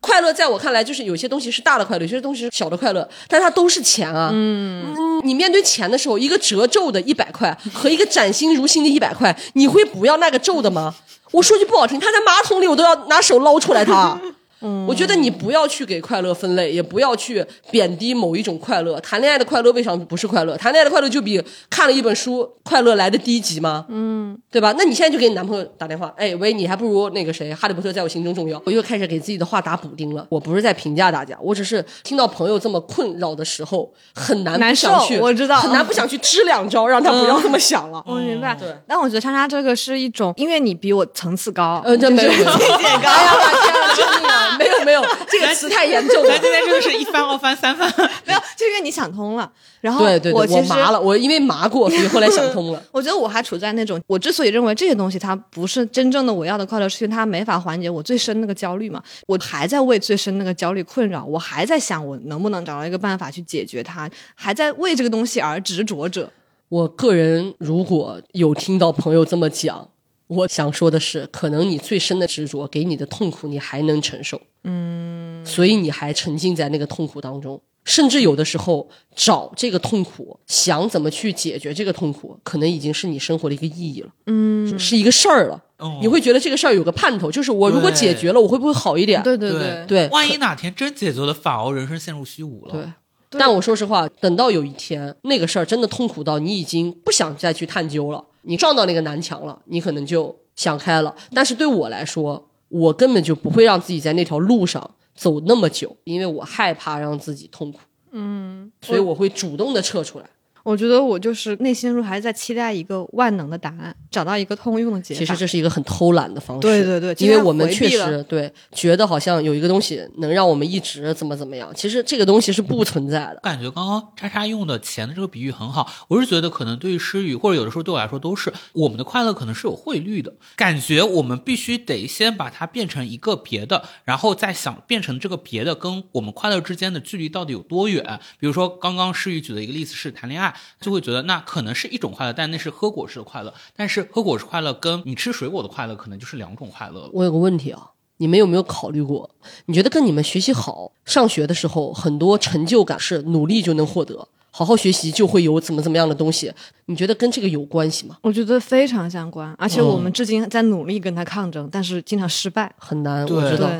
快乐，在我看来，就是有些东西是大的快乐，有些东西是小的快乐，但它都是钱啊。嗯，你面对钱的时候，一个褶皱的一百块和一个崭新如新的一百块，你会不要那个皱的吗？我说句不好听，他在马桶里我都要拿手捞出来他。嗯，我觉得你不要去给快乐分类，也不要去贬低某一种快乐。谈恋爱的快乐为什么不是快乐？谈恋爱的快乐就比看了一本书快乐来的低级吗？嗯，对吧？那你现在就给你男朋友打电话，哎喂，你还不如那个谁，哈利波特在我心中重要。我又开始给自己的话打补丁了。我不是在评价大家，我只是听到朋友这么困扰的时候，很难不难想去，受我知道很难不想去支两招，让他不要这么想了。我明白。对但我觉得莎莎这个是一种，因为你比我层次高，嗯，这没有，境界高。哎呀，我天啊，救命啊！没有，这个词太严重了咱。今天真的是一翻二翻三翻，没有，就因为你想通了。然后对对对，我我麻了，我因为麻过，所以后来想通了。我觉得我还处在那种，我之所以认为这些东西它不是真正的我要的快乐，是因为它没法缓解我最深那个焦虑嘛。我还在为最深那个焦虑困扰，我还在想我能不能找到一个办法去解决它，还在为这个东西而执着着。我个人如果有听到朋友这么讲，我想说的是，可能你最深的执着给你的痛苦，你还能承受，嗯，所以你还沉浸在那个痛苦当中，甚至有的时候找这个痛苦，想怎么去解决这个痛苦，可能已经是你生活的一个意义了，嗯，是是一个事儿了。哦你会觉得这个事儿有个盼头，就是我如果解决了，我会不会好一点？对对对对万一哪天真解决了，反而人生陷入虚无了。对。但我说实话，等到有一天那个事儿真的痛苦到你已经不想再去探究了，你撞到那个南墙了，你可能就想开了。但是对我来说，我根本就不会让自己在那条路上走那么久，因为我害怕让自己痛苦。嗯，所以我会主动的撤出来。我觉得我就是内心中还是在期待一个万能的答案，找到一个通用的解法。其实这是一个很偷懒的方式。对对对因为我们确实对觉得好像有一个东西能让我们一直怎么怎么样，其实这个东西是不存在的。感觉刚刚叉叉用的钱的这个比喻很好，我是觉得可能对于诗雨或者有的时候对我来说都是我们的快乐可能是有汇率的，感觉我们必须得先把它变成一个别的，然后再想变成这个别的跟我们快乐之间的距离到底有多远。比如说刚刚诗雨举的一个例子是谈恋爱，就会觉得那可能是一种快乐，但那是喝果汁的快乐，但是喝果汁快乐跟你吃水果的快乐可能就是两种快乐了。我有个问题啊，你们有没有考虑过？你觉得跟你们学习好、上学的时候很多成就感是努力就能获得，好好学习就会有怎么怎么样的东西？你觉得跟这个有关系吗？我觉得非常相关，而且我们至今在努力跟他抗争，但是经常失败。很难，我知道。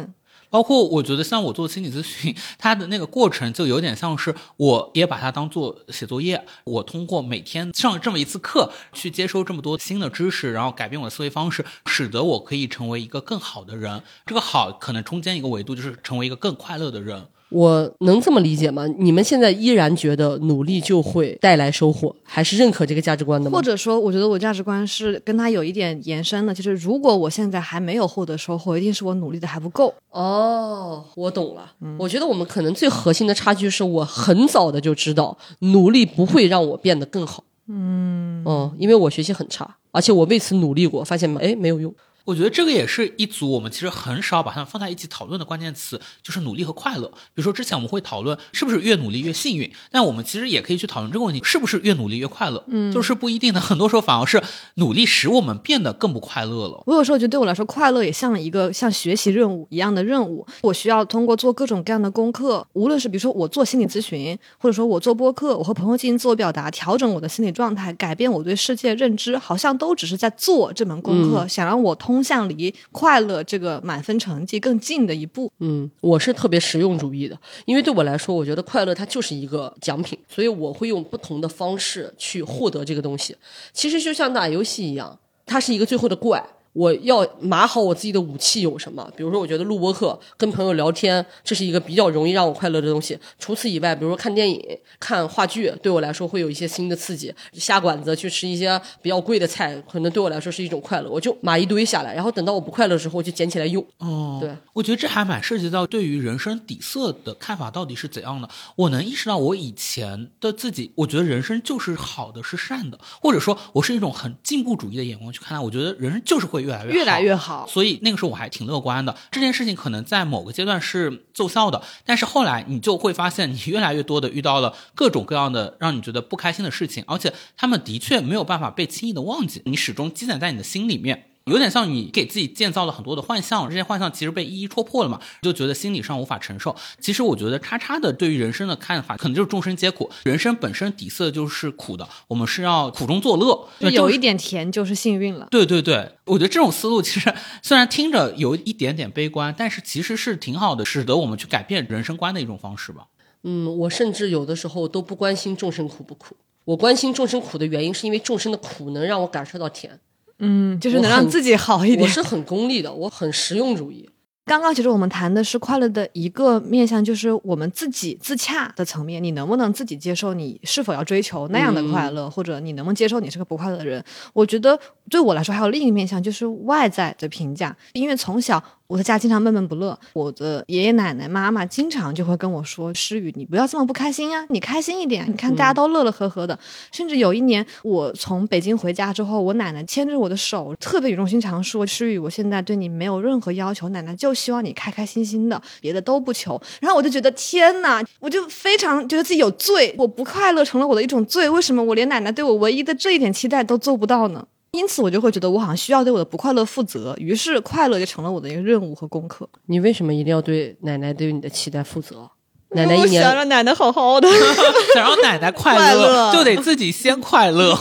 包括我觉得像我做心理咨询，它的那个过程就有点像是我也把它当做写作业，我通过每天上这么一次课，去接收这么多新的知识，然后改变我的思维方式，使得我可以成为一个更好的人。这个好可能中间一个维度就是成为一个更快乐的人。我能这么理解吗？你们现在依然觉得努力就会带来收获，还是认可这个价值观的吗？或者说，我觉得我价值观是跟他有一点延伸的，就是如果我现在还没有获得收获，一定是我努力的还不够。哦，我懂了。我觉得我们可能最核心的差距是我很早的就知道，努力不会让我变得更好。嗯，哦，因为我学习很差，而且我为此努力过，发现哎没有用。我觉得这个也是一组我们其实很少把它们放在一起讨论的关键词，就是努力和快乐。比如说之前我们会讨论是不是越努力越幸运，但我们其实也可以去讨论这个问题，是不是越努力越快乐？嗯，就是 不一定的。很多时候反而是努力使我们变得更不快乐了。我有时候觉得对我来说，快乐也像一个像学习任务一样的任务。我需要通过做各种各样的功课，无论是比如说我做心理咨询，或者说我做播客，我和朋友进行自我表达，调整我的心理状态，改变我对世界认知，好像都只是在做这门功课，想让我通通向离快乐这个满分成绩更近的一步。嗯，我是特别实用主义的，因为对我来说，我觉得快乐它就是一个奖品，所以我会用不同的方式去获得这个东西。其实就像打游戏一样，它是一个最后的怪。我要码好我自己的武器有什么？比如说，我觉得录播课、跟朋友聊天，这是一个比较容易让我快乐的东西。除此以外，比如说看电影、看话剧，对我来说会有一些新的刺激。下馆子去吃一些比较贵的菜，可能对我来说是一种快乐。我就码一堆下来，然后等到我不快乐的时候，我就捡起来用。哦，对，我觉得这还蛮涉及到对于人生底色的看法到底是怎样的。我能意识到我以前的自己，我觉得人生就是好的，是善的，或者说我是一种很进步主义的眼光去看待。我觉得人生就是会越来越好越来越好所以那个时候我还挺乐观的。这件事情可能在某个阶段是奏效的，但是后来你就会发现，你越来越多的遇到了各种各样的让你觉得不开心的事情，而且他们的确没有办法被轻易的忘记，你始终积攒在你的心里面。有点像你给自己建造了很多的幻象，这些幻象其实被一一戳破了嘛，就觉得心理上无法承受。其实我觉得叉叉的对于人生的看法，可能就是众生皆苦，人生本身底色就是苦的，我们是要苦中作乐，就有一点甜就是幸运了。对对对，我觉得这种思路其实虽然听着有一点点悲观，但是其实是挺好的，使得我们去改变人生观的一种方式吧。嗯，我甚至有的时候都不关心众生苦不苦，我关心众生苦的原因是因为众生的苦能让我感受到甜。嗯，就是能让自己好一点。我是很功利的，我很实用主义。刚刚其实我们谈的是快乐的一个面向，就是我们自己自洽的层面。你能不能自己接受你是否要追求那样的快乐，或者你能不能接受你是个不快乐的人？我觉得对我来说还有另一个面向，就是外在的评价。因为从小。我在家经常闷闷不乐，我的爷爷奶奶、妈妈经常就会跟我说：“诗雨，你不要这么不开心啊，你开心一点。你看大家都乐乐呵呵的。”甚至有一年，我从北京回家之后，我奶奶牵着我的手，特别语重心长说：“诗雨，我现在对你没有任何要求，奶奶就希望你开开心心的，别的都不求。”然后我就觉得天哪，我就非常觉得自己有罪，我不快乐成了我的一种罪。为什么我连奶奶对我唯一的这一点期待都做不到呢？因此，我就会觉得我好像需要对我的不快乐负责，于是快乐就成了我的一个任务和功课。你为什么一定要对奶奶对你的期待负责？奶奶一年想让奶奶好好的，想让奶奶 快乐，就得自己先快乐。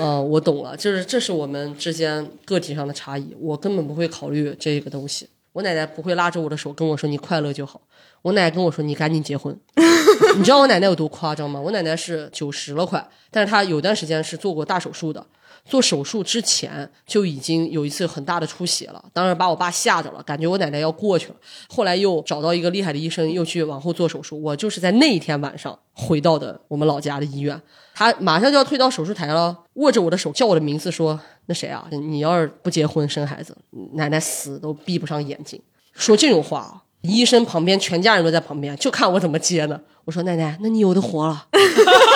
嗯，我懂了，就是这是我们之间个体上的差异。我根本不会考虑这个东西。我奶奶不会拉着我的手跟我说“你快乐就好”。我奶奶跟我说：“你赶紧结婚。”你知道我奶奶有多夸张吗？我奶奶是九十了快，但是她有段时间是做过大手术的。做手术之前就已经有一次很大的出血了，当时把我爸吓着了，感觉我奶奶要过去了。后来又找到一个厉害的医生，又去往后做手术。我就是在那一天晚上回到的我们老家的医院，他马上就要推到手术台了，握着我的手叫我的名字说：“那谁啊？你要是不结婚生孩子，奶奶死都闭不上眼睛。”说这种话啊，医生旁边全家人都在旁边，就看我怎么接呢。我说：“奶奶，那你有的活了。”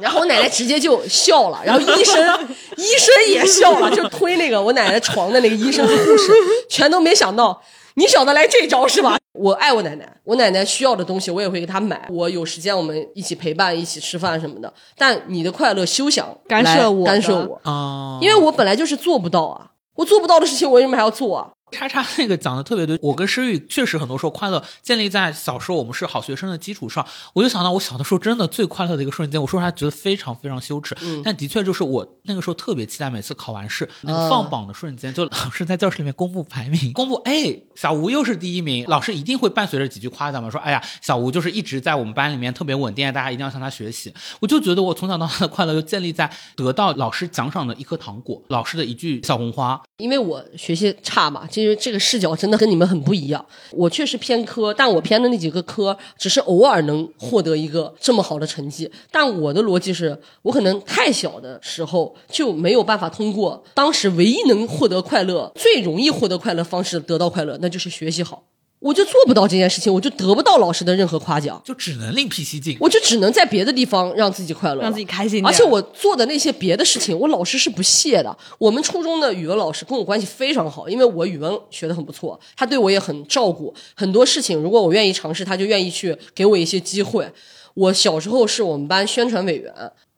然后我奶奶直接就笑了，然后医生医生也笑了，就推那个我奶奶床的那个医生和护士，全都没想到你晓得来这招是吧？我爱我奶奶，我奶奶需要的东西我也会给她买，我有时间我们一起陪伴，一起吃饭什么的。但你的快乐休想干涉我，干涉我啊！因为我本来就是做不到啊，我做不到的事情我为什么还要做啊？叉叉那个讲的特别对，我跟诗雨确实很多时候快乐建立在小时候我们是好学生的基础上。我就想到我小的时候真的最快乐的一个瞬间，我说实话觉得非常非常羞耻，但的确就是我那个时候特别期待每次考完试那个放榜的瞬间，就老师在教室里面公布排名，公布哎小吴又是第一名，老师一定会伴随着几句夸奖嘛，说哎呀小吴就是一直在我们班里面特别稳定，大家一定要向他学习。我就觉得我从小到大的快乐就建立在得到老师奖赏的一颗糖果，老师的一句小红花。因为我学习差嘛，因为这个视角。真的跟你们很不一样。我确实偏科，但我偏的那几个科，只是偶尔能获得一个这么好的成绩。但我的逻辑是，我可能太小的时候就没有办法通过当时唯一能获得快乐、最容易获得快乐方式得到快乐，那就是学习好。我就做不到这件事情，我就得不到老师的任何夸奖，就只能另辟蹊径。我就只能在别的地方让自己快乐，让自己开心。而且我做的那些别的事情，我老师是不屑的。我们初中的语文老师跟我关系非常好，因为我语文学的很不错，他对我也很照顾。很多事情如果我愿意尝试，他就愿意去给我一些机会。我小时候是我们班宣传委员。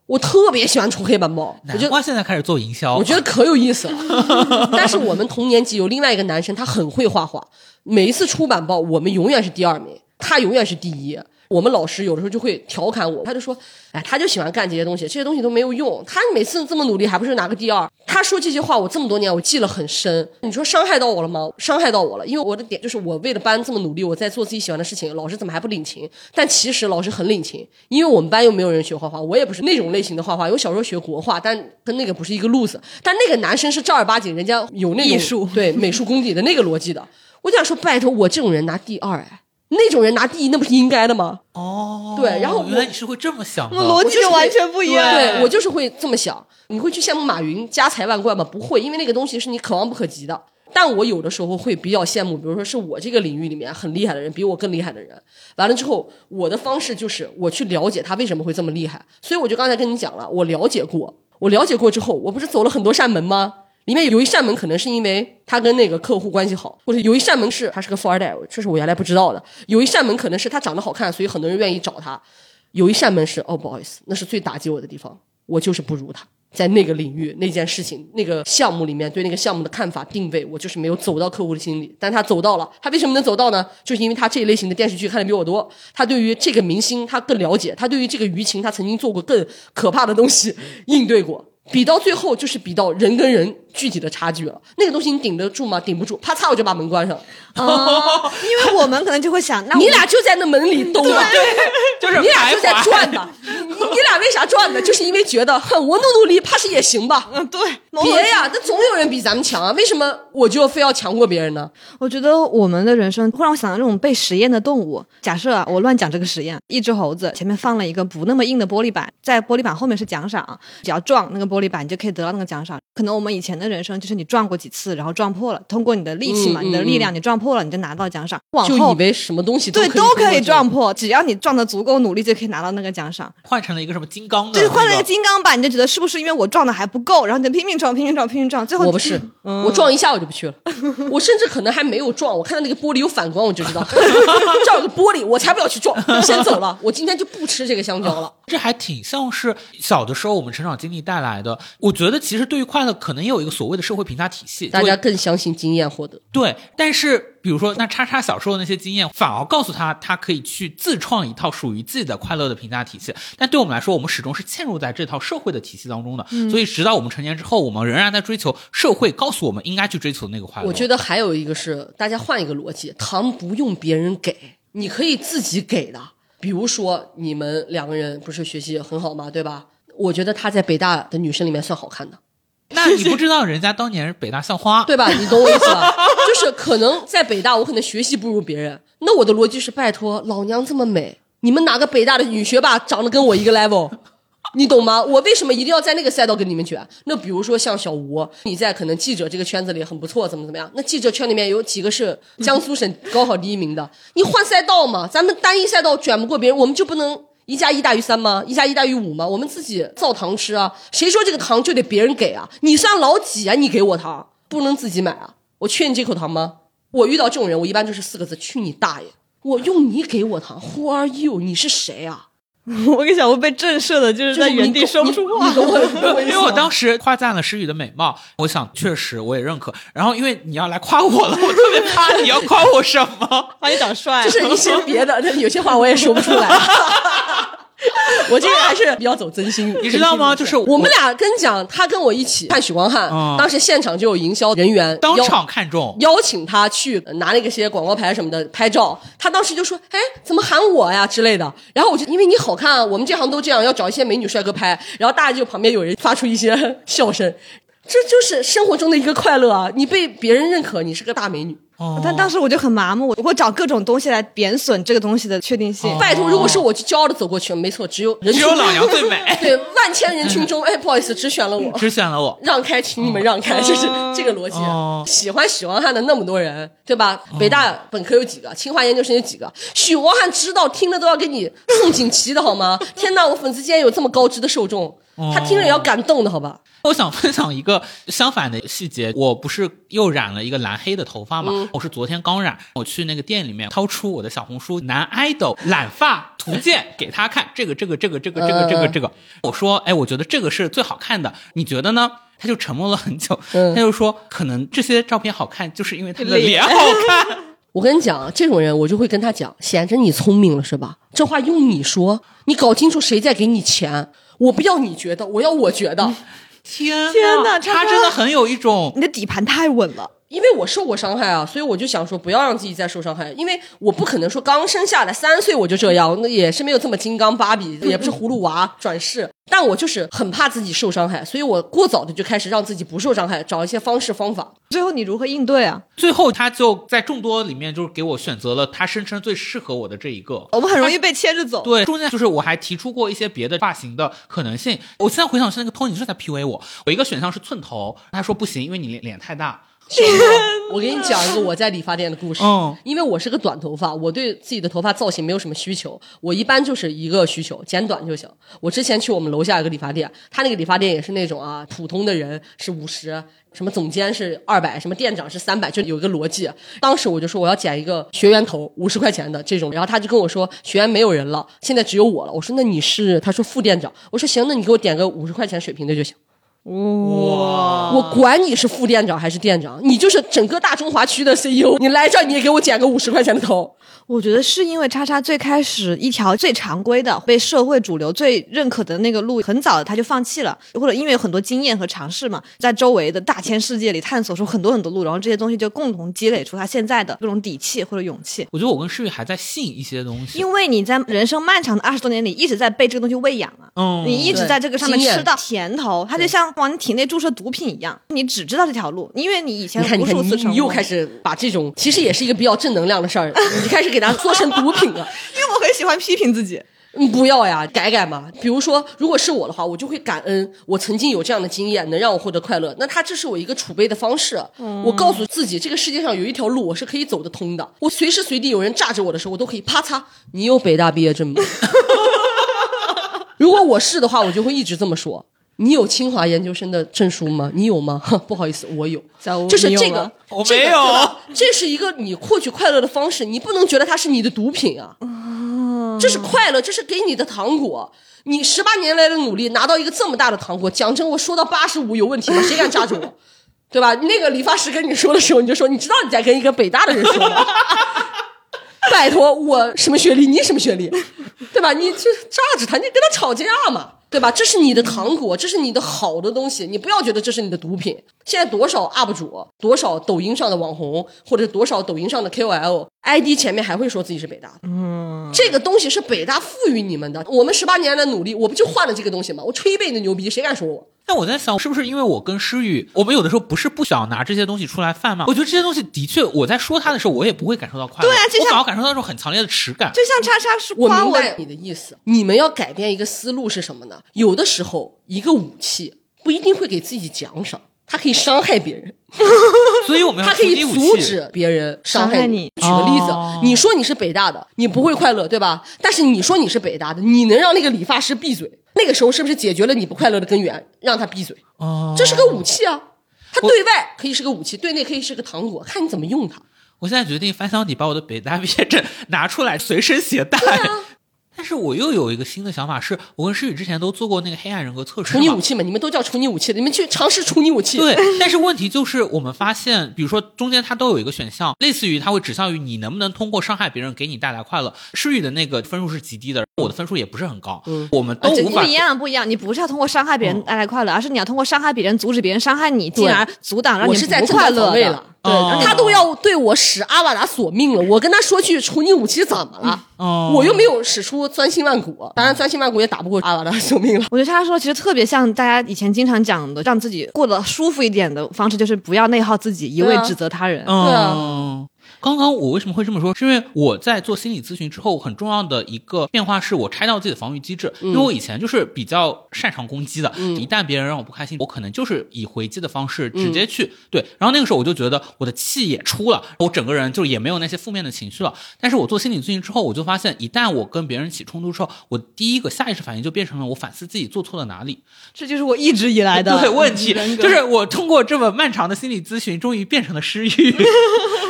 我特别喜欢出黑板报，我觉得现在开始做营销，我觉得可有意思了。但是我们同年级有另外一个男生，他很会画画，每一次出版报，我们永远是第二名，他永远是第一。我们老师有的时候就会调侃我，他就说：“哎，他就喜欢干这些东西，这些东西都没有用。他每次这么努力，还不是拿个第二？”他说这些话，我这么多年我记了很深。你说伤害到我了吗？伤害到我了，因为我的点就是我为了班这么努力，我在做自己喜欢的事情，老师怎么还不领情？但其实老师很领情，因为我们班又没有人学画画，我也不是那种类型的画画。我小时候学国画，但跟那个不是一个路子。但那个男生是正儿八经，人家有那种对美术功底的那个逻辑的。我就想说，拜托我这种人拿第二哎。那种人拿第一，那不是应该的吗？哦，对，然后原来你是会这么想的，逻辑完全不一样。对我就是会这么想。你会去羡慕马云家财万贯吗？不会，因为那个东西是你可望不可及的。但我有的时候会比较羡慕，比如说是我这个领域里面很厉害的人，比我更厉害的人。完了之后，我的方式就是我去了解他为什么会这么厉害。所以我就刚才跟你讲了，我了解过，我了解过之后，我不是走了很多扇门吗？里面有一扇门，可能是因为他跟那个客户关系好，或者有一扇门是他是个富二代，这是我原来不知道的。有一扇门可能是他长得好看，所以很多人愿意找他。有一扇门是哦，不好意思，那是最打击我的地方，我就是不如他。在那个领域、那件事情、那个项目里面对那个项目的看法定位，我就是没有走到客户的心里。但他走到了，他为什么能走到呢？就是因为他这一类型的电视剧看的比我多，他对于这个明星他更了解，他对于这个舆情他曾经做过更可怕的东西应对过。比到最后就是比到人跟人具体的差距了，那个东西你顶得住吗？顶不住，啪嚓我就把门关上。啊，因为我们可能就会想，那你俩就在那门里兜吧，就是你俩就在转吧。你俩为啥转呢？就是因为觉得，哼，我努努力，怕是也行吧。嗯，对，别呀，那总有人比咱们强啊，为什么我就非要强过别人呢？我觉得我们的人生会让我想到那种被实验的动物。假设啊，我乱讲这个实验，一只猴子前面放了一个不那么硬的玻璃板，在玻璃板后面是奖赏，只要撞那个玻璃板，你就可以得到那个奖赏。可能我们以前的人生就是你撞过几次，然后撞破了，通过你的力气嘛，嗯你的力量，你撞破了，你就拿到奖赏。往就后以为什么东西对都可以撞破，只要你撞的足够努力，就可以拿到那个奖赏。换成了一个什么金刚的、对，换了一个。金刚板，你就觉得是不是因为我撞的还不够，然后你就拼命撞，拼命撞，拼命撞，最后我不是，嗯我撞一下我就不去了，我甚至可能还没有撞，我看到那个玻璃有反光，我就知道这儿有个玻璃，我才不要去撞，先走了，我今天就不吃这个香蕉了。这还挺像是小的时候我们成长经历带来的。我觉得其实对于快乐，可能也有一个所谓的社会评价体系，大家更相信经验获得，对。但是比如说，那叉叉小时候那些经验，反而告诉他，他可以去自创一套属于自己的快乐的评价体系。但对我们来说，我们始终是嵌入在这套社会的体系当中的。所以，直到我们成年之后，我们仍然在追求社会告诉我们应该去追求的那个快乐。我觉得还有一个是，大家换一个逻辑，糖不用别人给，你可以自己给的。比如说，你们两个人不是学习很好吗？对吧？我觉得她在北大的女生里面算好看的，那 你不知道人家当年是北大校花，对吧？你懂我意思吧？就是可能在北大，我可能学习不如别人，那我的逻辑是：拜托，老娘这么美，你们哪个北大的女学霸长得跟我一个 level？你懂吗？我为什么一定要在那个赛道跟你们卷？那比如说像小吴，你在可能记者这个圈子里很不错，怎么怎么样？那记者圈里面有几个是江苏省高考第一名的？你换赛道嘛，咱们单一赛道卷不过别人，我们就不能一加一大于三吗？一加一大于五吗？我们自己造糖吃啊！谁说这个糖就得别人给啊？你算老几啊？你给我糖，不能自己买啊？我缺你这口糖吗？我遇到这种人，我一般就是四个字：去你大爷！我用你给我糖，Who are you？你是谁啊？我跟小吴被震慑的，就是在原地说不出话 因为我当时夸赞了诗雨的美貌，我想确实我也认可。然后因为你要来夸我了，我特别怕你要夸我什么。夸你长帅，就是一些别的，但有些话我也说不出来。我这个还是比较走真心，你知道吗？就是我我们俩跟你讲，他跟我一起看许光汉，嗯。当时现场就有营销人员当邀场看中，邀请他去拿那个些广告牌什么的拍照，他当时就说：“哎，怎么喊我呀之类的。”然后我就因为你好看啊，我们这行都这样，要找一些美女帅哥拍。然后大家就旁边有人发出一些笑声，这就是生活中的一个快乐啊！你被别人认可，你是个大美女。哦但当时我就很麻木，我会找各种东西来贬损这个东西的确定性。拜托，如果是我就骄傲的走过去，没错，只有人群只有老娘最美，对万千人群中，哎，不好意思，只选了我。只选了我。让开，请你们让开，就是这个逻辑。哦喜欢许光汉的那么多人，对吧？北大本科有几个？清华研究生有几个？许光汉知道，听了都要给你送锦旗的好吗？天哪，我粉丝竟然有这么高知的受众，他听了也要感动的好吧？我想分享一个相反的细节，我不是又染了一个蓝黑的头发嘛？我是昨天刚染，我去那个店里面掏出我的小红书男 idol 染发图鉴给他看，这个这个这个这个这个这个这个，我说，哎，我觉得这个是最好看的，你觉得呢？他就沉默了很久，嗯他就说，可能这些照片好看，就是因为他的脸脸好看。我跟你讲，这种人我就会跟他讲，显着你聪明了是吧？这话用你说，你搞清楚谁在给你钱，我不要你觉得，我要我觉得。天天哪哪，他真的很有一种你的底盘太稳了，因为我受过伤害啊，所以我就想说不要让自己再受伤害，因为我不可能说刚生下来三岁我就这样，那也是没有这么金刚芭比，也不是葫芦娃转世，但我就是很怕自己受伤害，所以我过早的就开始让自己不受伤害，找一些方式方法。最后你如何应对啊？最后，他就在众多里面，就是给我选择了他声称最适合我的这一个。我们很容易被牵着走。对，中间就是我还提出过一些别的发型的可能性。我现在回想是那个 Tony 是在 PUA 我，我一个选项是寸头，他说不行，因为你脸脸太大。我给你讲一个我在理发店的故事。嗯因为我是个短头发，我对自己的头发造型没有什么需求，我一般就是一个需求，剪短就行。我之前去我们楼下有个理发店，他那个理发店也是那种啊，普通的人是五十，什么总监是二百，什么店长是三百，就有一个逻辑。当时我就说我要剪一个学员头，五十块钱的这种，然后他就跟我说学员没有人了，现在只有我了。我说那你是？他说副店长。我说行，那你给我点个五十块钱水平的就行。哇我管你是副店长还是店长，你就是整个大中华区的 CEO，你来这你也给我剪个五十块钱的头。我觉得是因为叉叉最开始一条最常规的、被社会主流最认可的那个路，很早的他就放弃了，或者因为有很多经验和尝试嘛，在周围的大千世界里探索出很多很多路，然后这些东西就共同积累出他现在的各种底气或者勇气。我觉得我跟诗雨还在信一些东西，因为你在人生漫长的二十多年里一直在被这个东西喂养啊，嗯你一直在这个上面吃到甜头，它就像往你体内注射毒品一样，你只知道这条路，因为你以前无数次成功你你又开始把这种其实也是一个比较正能量的事儿，你开始给它做成毒品了。因为我很喜欢批评自己。嗯，不要呀，改改嘛。比如说，如果是我的话，我就会感恩我曾经有这样的经验，能让我获得快乐。那它这是我一个储备的方式。我告诉自己，这个世界上有一条路我是可以走得通的。我随时随地有人炸着我的时候，我都可以啪嚓，你有北大毕业证吗？如果我是的话，我就会一直这么说。你有清华研究生的证书吗？你有吗？不好意思，我有。就是这个我没有这是一个你获取快乐的方式，你不能觉得它是你的毒品啊。这是快乐，这是给你的糖果。你十八年来的努力拿到一个这么大的糖果，讲真，我说到八十五有问题吗？谁敢扎着我？对吧？那个理发师跟你说的时候，你就说你知道你在跟一个北大的人说吗？拜托，我什么学历，你什么学历，对吧？你就扎着他，你跟他吵架嘛，对吧？这是你的糖果，这是你的好的东西，你不要觉得这是你的毒品。现在多少 UP 主，多少抖音上的网红，或者多少抖音上的 KOL，ID 前面还会说自己是北大的，嗯，这个东西是北大赋予你们的。我们十八年来的努力，我不就换了这个东西吗？我吹一辈子牛逼，谁敢说我？但我在想，是不是因为我跟诗雨，我们有的时候不是不想拿这些东西出来贩卖？我觉得这些东西的确，我在说他的时候，我也不会感受到快乐。对啊就像我反而感受到一种很强烈的耻感。就像叉叉是夸我，明白你的意思，你们要改变一个思路是什么呢？有的时候，一个武器不一定会给自己奖赏，它可以伤害别人，所以我们要它可以。阻止别人伤害你举个例子，哦你说你是北大的，你不会快乐，对吧？但是你说你是北大的，你能让那个理发师闭嘴，那个时候是不是解决了你不快乐的根源？让他闭嘴，哦这是个武器啊。它对外可以是个武器，对内可以是个糖果，看你怎么用它。我现在决定翻箱底把我的北大毕业证拿出来随身携带。但是我又有一个新的想法是，我跟诗雨之前都做过那个黑暗人格测试嘛处女武。器嘛，你们都叫处女武器，你们去尝试处女武器。对，但是问题就是，我们发现，比如说中间它都有一个选项，类似于它会指向于你能不能通过伤害别人给你带来快乐。诗雨的那个分数是极低的，我的分数也不是很高，我们都无法这不一样，不一样。你不是要通过伤害别人带来快乐，而是你要通过伤害别人阻止别人伤害你，进而阻挡让我你不快乐。对，哦他都要对我使阿瓦达索命了，我跟他说句除你武器怎么了？哦我又没有使出钻心万骨，当然钻心万骨也打不过阿瓦达索命了。我觉得他说其实特别像大家以前经常讲的，让自己过得舒服一点的方式，就是不要内耗自己，一味指责他人。啊嗯。刚刚我为什么会这么说？是因为我在做心理咨询之后，很重要的一个变化是我拆掉自己的防御机制。因为我以前就是比较擅长攻击的，一旦别人让我不开心，我可能就是以回击的方式直接去、对。然后那个时候我就觉得我的气也出了，我整个人就也没有那些负面的情绪了。但是我做心理咨询之后，我就发现，一旦我跟别人起冲突之后，我第一个下意识反应就变成了我反思自己做错了哪里。这就是我一直以来的对问题，就是我通过这么漫长的心理咨询，终于变成了诗雨。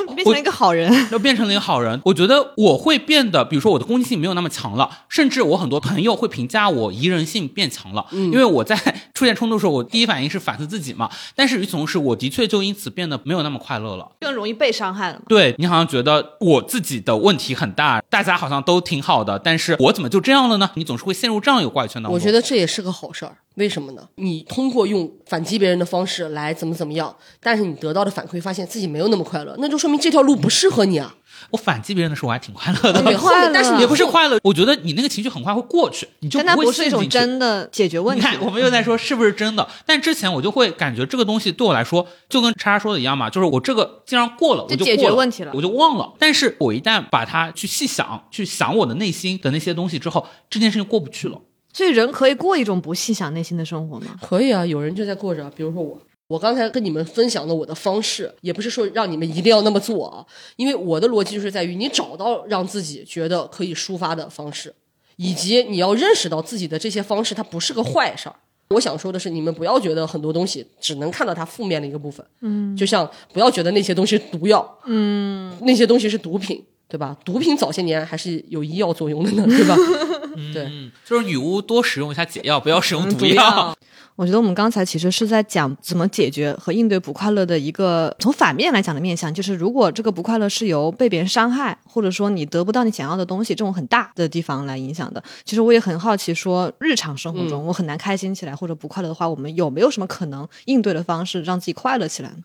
变成了一个好人。就变成了一个好人。我觉得我会变得，比如说我的攻击性没有那么强了，甚至我很多朋友会评价我宜人性变强了，因为我在出现冲突的时候，我第一反应是反思自己嘛。但是与此同时，我的确就因此变得没有那么快乐了。更容易被伤害了？对你好像觉得我自己的问题很大，大家好像都挺好的，但是我怎么就这样了呢？你总是会陷入这样一个怪圈当中。我觉得这也是个好事儿，为什么呢？你通过用反击别人的方式来怎么怎么样，但是你得到的反馈发现自己没有那么快乐，那就说明这条路不适合你啊。我反击别人的时候，我还挺快乐的。对，后面但是你也不是快乐，我觉得你那个情绪很快会过去，你就但它会不是一种真的解决问题。你看，我们又在说是不是真的？但之前我就会感觉这个东西对我来说，就跟叉叉说的一样嘛，就是我这个既然过了，我就就解决问题了我就忘了。但是我一旦把它去细想，去想我的内心的那些东西之后，这件事情过不去了。所以人可以过一种不细想内心的生活吗？可以啊，有人就在过着，比如说我。我刚才跟你们分享的我的方式，也不是说让你们一定要那么做啊，因为我的逻辑就是在于你找到让自己觉得可以抒发的方式，以及你要认识到自己的这些方式它不是个坏事儿。我想说的是，你们不要觉得很多东西只能看到它负面的一个部分，嗯，就像不要觉得那些东西是毒药，嗯，那些东西是毒品，对吧？毒品早些年还是有医药作用的呢，对吧？对，嗯，就是女巫多使用一下解药，不要使用毒毒药。我觉得我们刚才其实是在讲怎么解决和应对不快乐的一个从反面来讲的面向，就是如果这个不快乐是由被别人伤害，或者说你得不到你想要的东西这种很大的地方来影响的。其实我也很好奇，说日常生活中我很难开心起来或者不快乐的话，我们有没有什么可能应对的方式让自己快乐起来呢？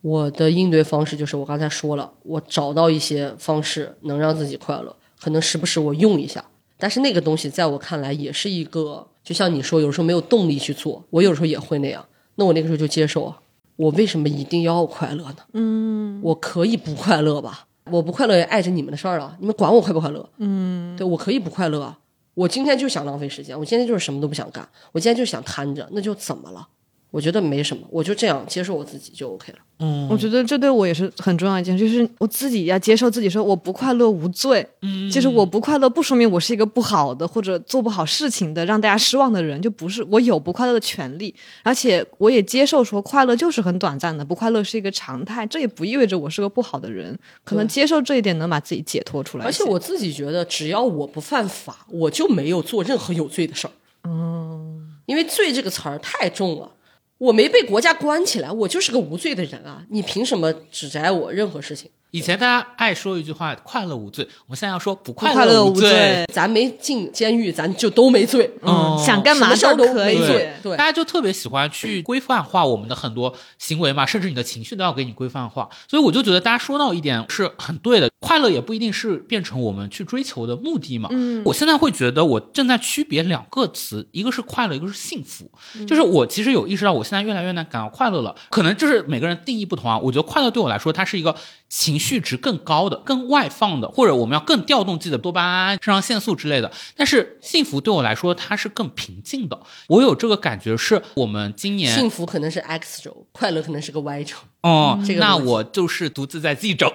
我的应对方式就是我刚才说了，我找到一些方式能让自己快乐，可能时不时我用一下，但是那个东西在我看来也是一个，就像你说，有时候没有动力去做，我有时候也会那样，那我那个时候就接受啊，我为什么一定要快乐呢？嗯，我可以不快乐吧？我不快乐也碍着你们的事儿了，你们管我快不快乐？嗯，对我可以不快乐啊，我今天就想浪费时间，我今天就是什么都不想干，我今天就想瘫着，那就怎么了？我觉得没什么，我就这样接受我自己就 OK 了。嗯，我觉得这对我也是很重要一件事，就是我自己要接受自己，说我不快乐无罪。嗯，就是我不快乐不说明我是一个不好的或者做不好事情的让大家失望的人，就不是我有不快乐的权利，而且我也接受说快乐就是很短暂的，不快乐是一个常态，这也不意味着我是个不好的人。可能接受这一点能把自己解脱出来。而且我自己觉得，只要我不犯法，我就没有做任何有罪的事儿。嗯，因为“罪”这个词儿太重了。我没被国家关起来，我就是个无罪的人啊！你凭什么指摘我任何事情？以前大家爱说一句话“快乐无罪”，我们现在要说“不快快乐无罪”。咱没进监狱，咱就都没罪。嗯，想干嘛都可以。对，对，大家就特别喜欢去规范化我们的很多行为嘛，甚至你的情绪都要给你规范化。所以我就觉得大家说到一点是很对的，快乐也不一定是变成我们去追求的目的嘛。嗯，我现在会觉得我正在区别两个词，一个是快乐，一个是幸福。就是我其实有意识到，我现在越来越难感到快乐了。可能就是每个人定义不同啊。我觉得快乐对我来说，它是一个情绪值更高。的、更外放的，或者我们要更调动自己的多巴胺、肾上腺素之类的。但是幸福对我来说，它是更平静的。我有这个感觉，是我们今年幸福可能是 X 轴，快乐可能是个 Y 轴。哦，那我就是独自在 Z 轴。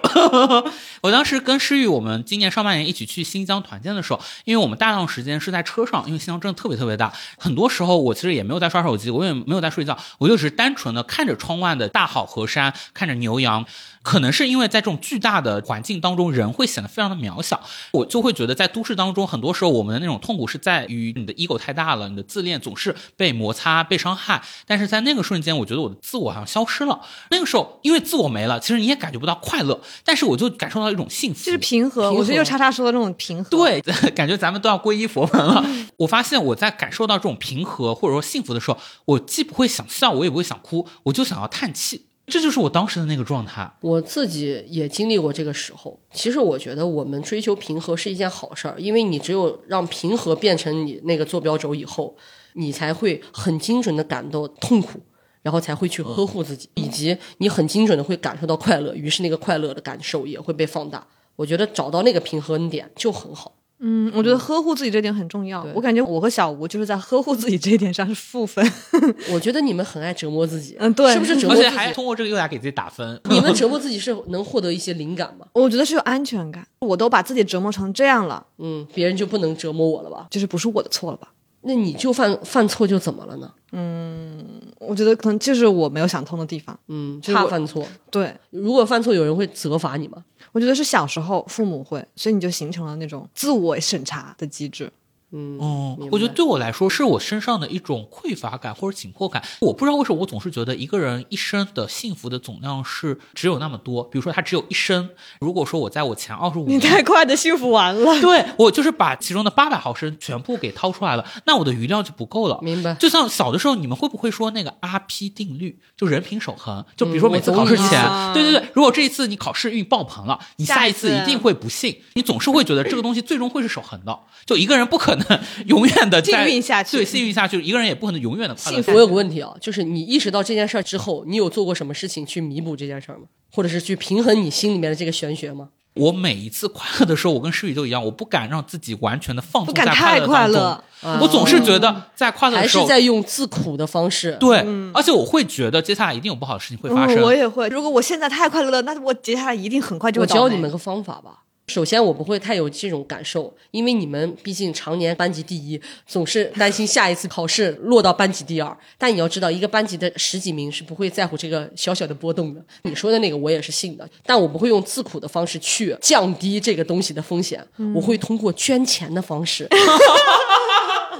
我当时跟诗雨，我们今年上半年一起去新疆团建的时候，因为我们大量时间是在车上，因为新疆真的特别特别大。很多时候我其实也没有在刷手机，我也没有在睡觉，我就只是单纯的看着窗外的大好河山，看着牛羊。可能是因为在这种巨大的环境当中，人会显得非常的渺小。我就会觉得，在都市当中，很多时候我们的那种痛苦是在于你的 ego 太大了，你的自恋总是被摩擦、被伤害。但是在那个瞬间，我觉得我的自我好像消失了。那个时候，因为自我没了，其实你也感觉不到快乐，但是我就感受到一种幸福，就是平和。我觉得就叉叉说的这种平和，对，感觉咱们都要皈依佛门了。我发现我在感受到这种平和或者说幸福的时候，我既不会想笑，我也不会想哭，我就想要叹气。这就是我当时的那个状态。我自己也经历过这个时候。其实我觉得我们追求平和是一件好事儿，因为你只有让平和变成你那个坐标轴以后，你才会很精准的感到痛苦，然后才会去呵护自己，以及你很精准的会感受到快乐，于是那个快乐的感受也会被放大。我觉得找到那个平衡点就很好。嗯，我觉得呵护自己这点很重要。我感觉我和小吴就是在呵护自己这一点上是负分。我觉得你们很爱折磨自己，嗯，对，是不是折磨自己？还通过这个优雅给自己打分。你们折磨自己是能获得一些灵感吗？我觉得是有安全感。我都把自己折磨成这样了，嗯，别人就不能折磨我了吧？就是不是我的错了吧？那你就犯犯错就怎么了呢？嗯，我觉得可能就是我没有想通的地方。嗯，怕犯错。对，如果犯错，有人会责罚你吗？我觉得是小时候父母会，所以你就形成了那种自我审查的机制。嗯哦，我觉得对我来说是我身上的一种匮乏感或者紧迫感。我不知道为什么，我总是觉得一个人一生的幸福的总量是只有那么多。比如说他只有一生，如果说我在我前二十五年，你太快的幸福完了。对我就是把其中的八百毫升全部给掏出来了，那我的余量就不够了。明白？就像小的时候，你们会不会说那个 RP 定律，就人品守恒？就比如说每次考试前，对对对，如果这一次你考试运爆棚了，你下一次一定会不幸。你总是会觉得这个东西最终会是守恒的，就一个人不可能 永远。的幸运下去，对，幸运下去，一个人也不可能永远的快乐。我有个问题啊，就是你意识到这件事儿之后，你有做过什么事情去弥补这件事儿吗？或者是去平衡你心里面的这个玄学吗？我每一次快乐的时候，我跟诗雨都一样，我不敢让自己完全的放纵在快乐当中。我总是觉得在快乐的时候，还是在用自苦的方式。对，而且我会觉得接下来一定有不好的事情会发生。我也会，如果我现在太快乐了，那我接下来一定很快就会。我教你们个方法吧。首先，我不会太有这种感受，因为你们毕竟常年班级第一，总是担心下一次考试落到班级第二。但你要知道，一个班级的十几名是不会在乎这个小小的波动的。你说的那个，我也是信的，但我不会用自苦的方式去降低这个东西的风险，我会通过捐钱的方式。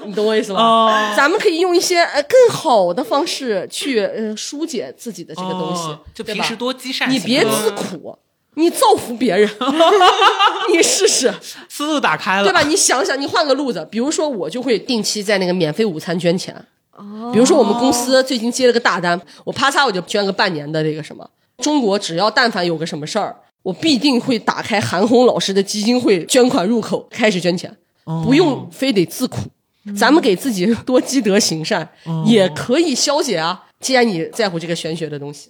你懂我意思吧？哦咱们可以用一些呃更好的方式去呃疏解自己的这个东西，哦就平时多积善行，你别自苦，你造福别人，你试试，思路打开了，对吧？？你想想，你换个路子，比如说我就会定期在那个免费午餐捐钱。哦比如说我们公司最近接了个大单，我啪嚓我就捐个半年的这个什么。中国只要但凡有个什么事儿，我必定会打开韩红老师的基金会捐款入口，开始捐钱，不用非得自苦。咱们给自己多积德行善，也可以消解啊。既然你在乎这个玄学的东西，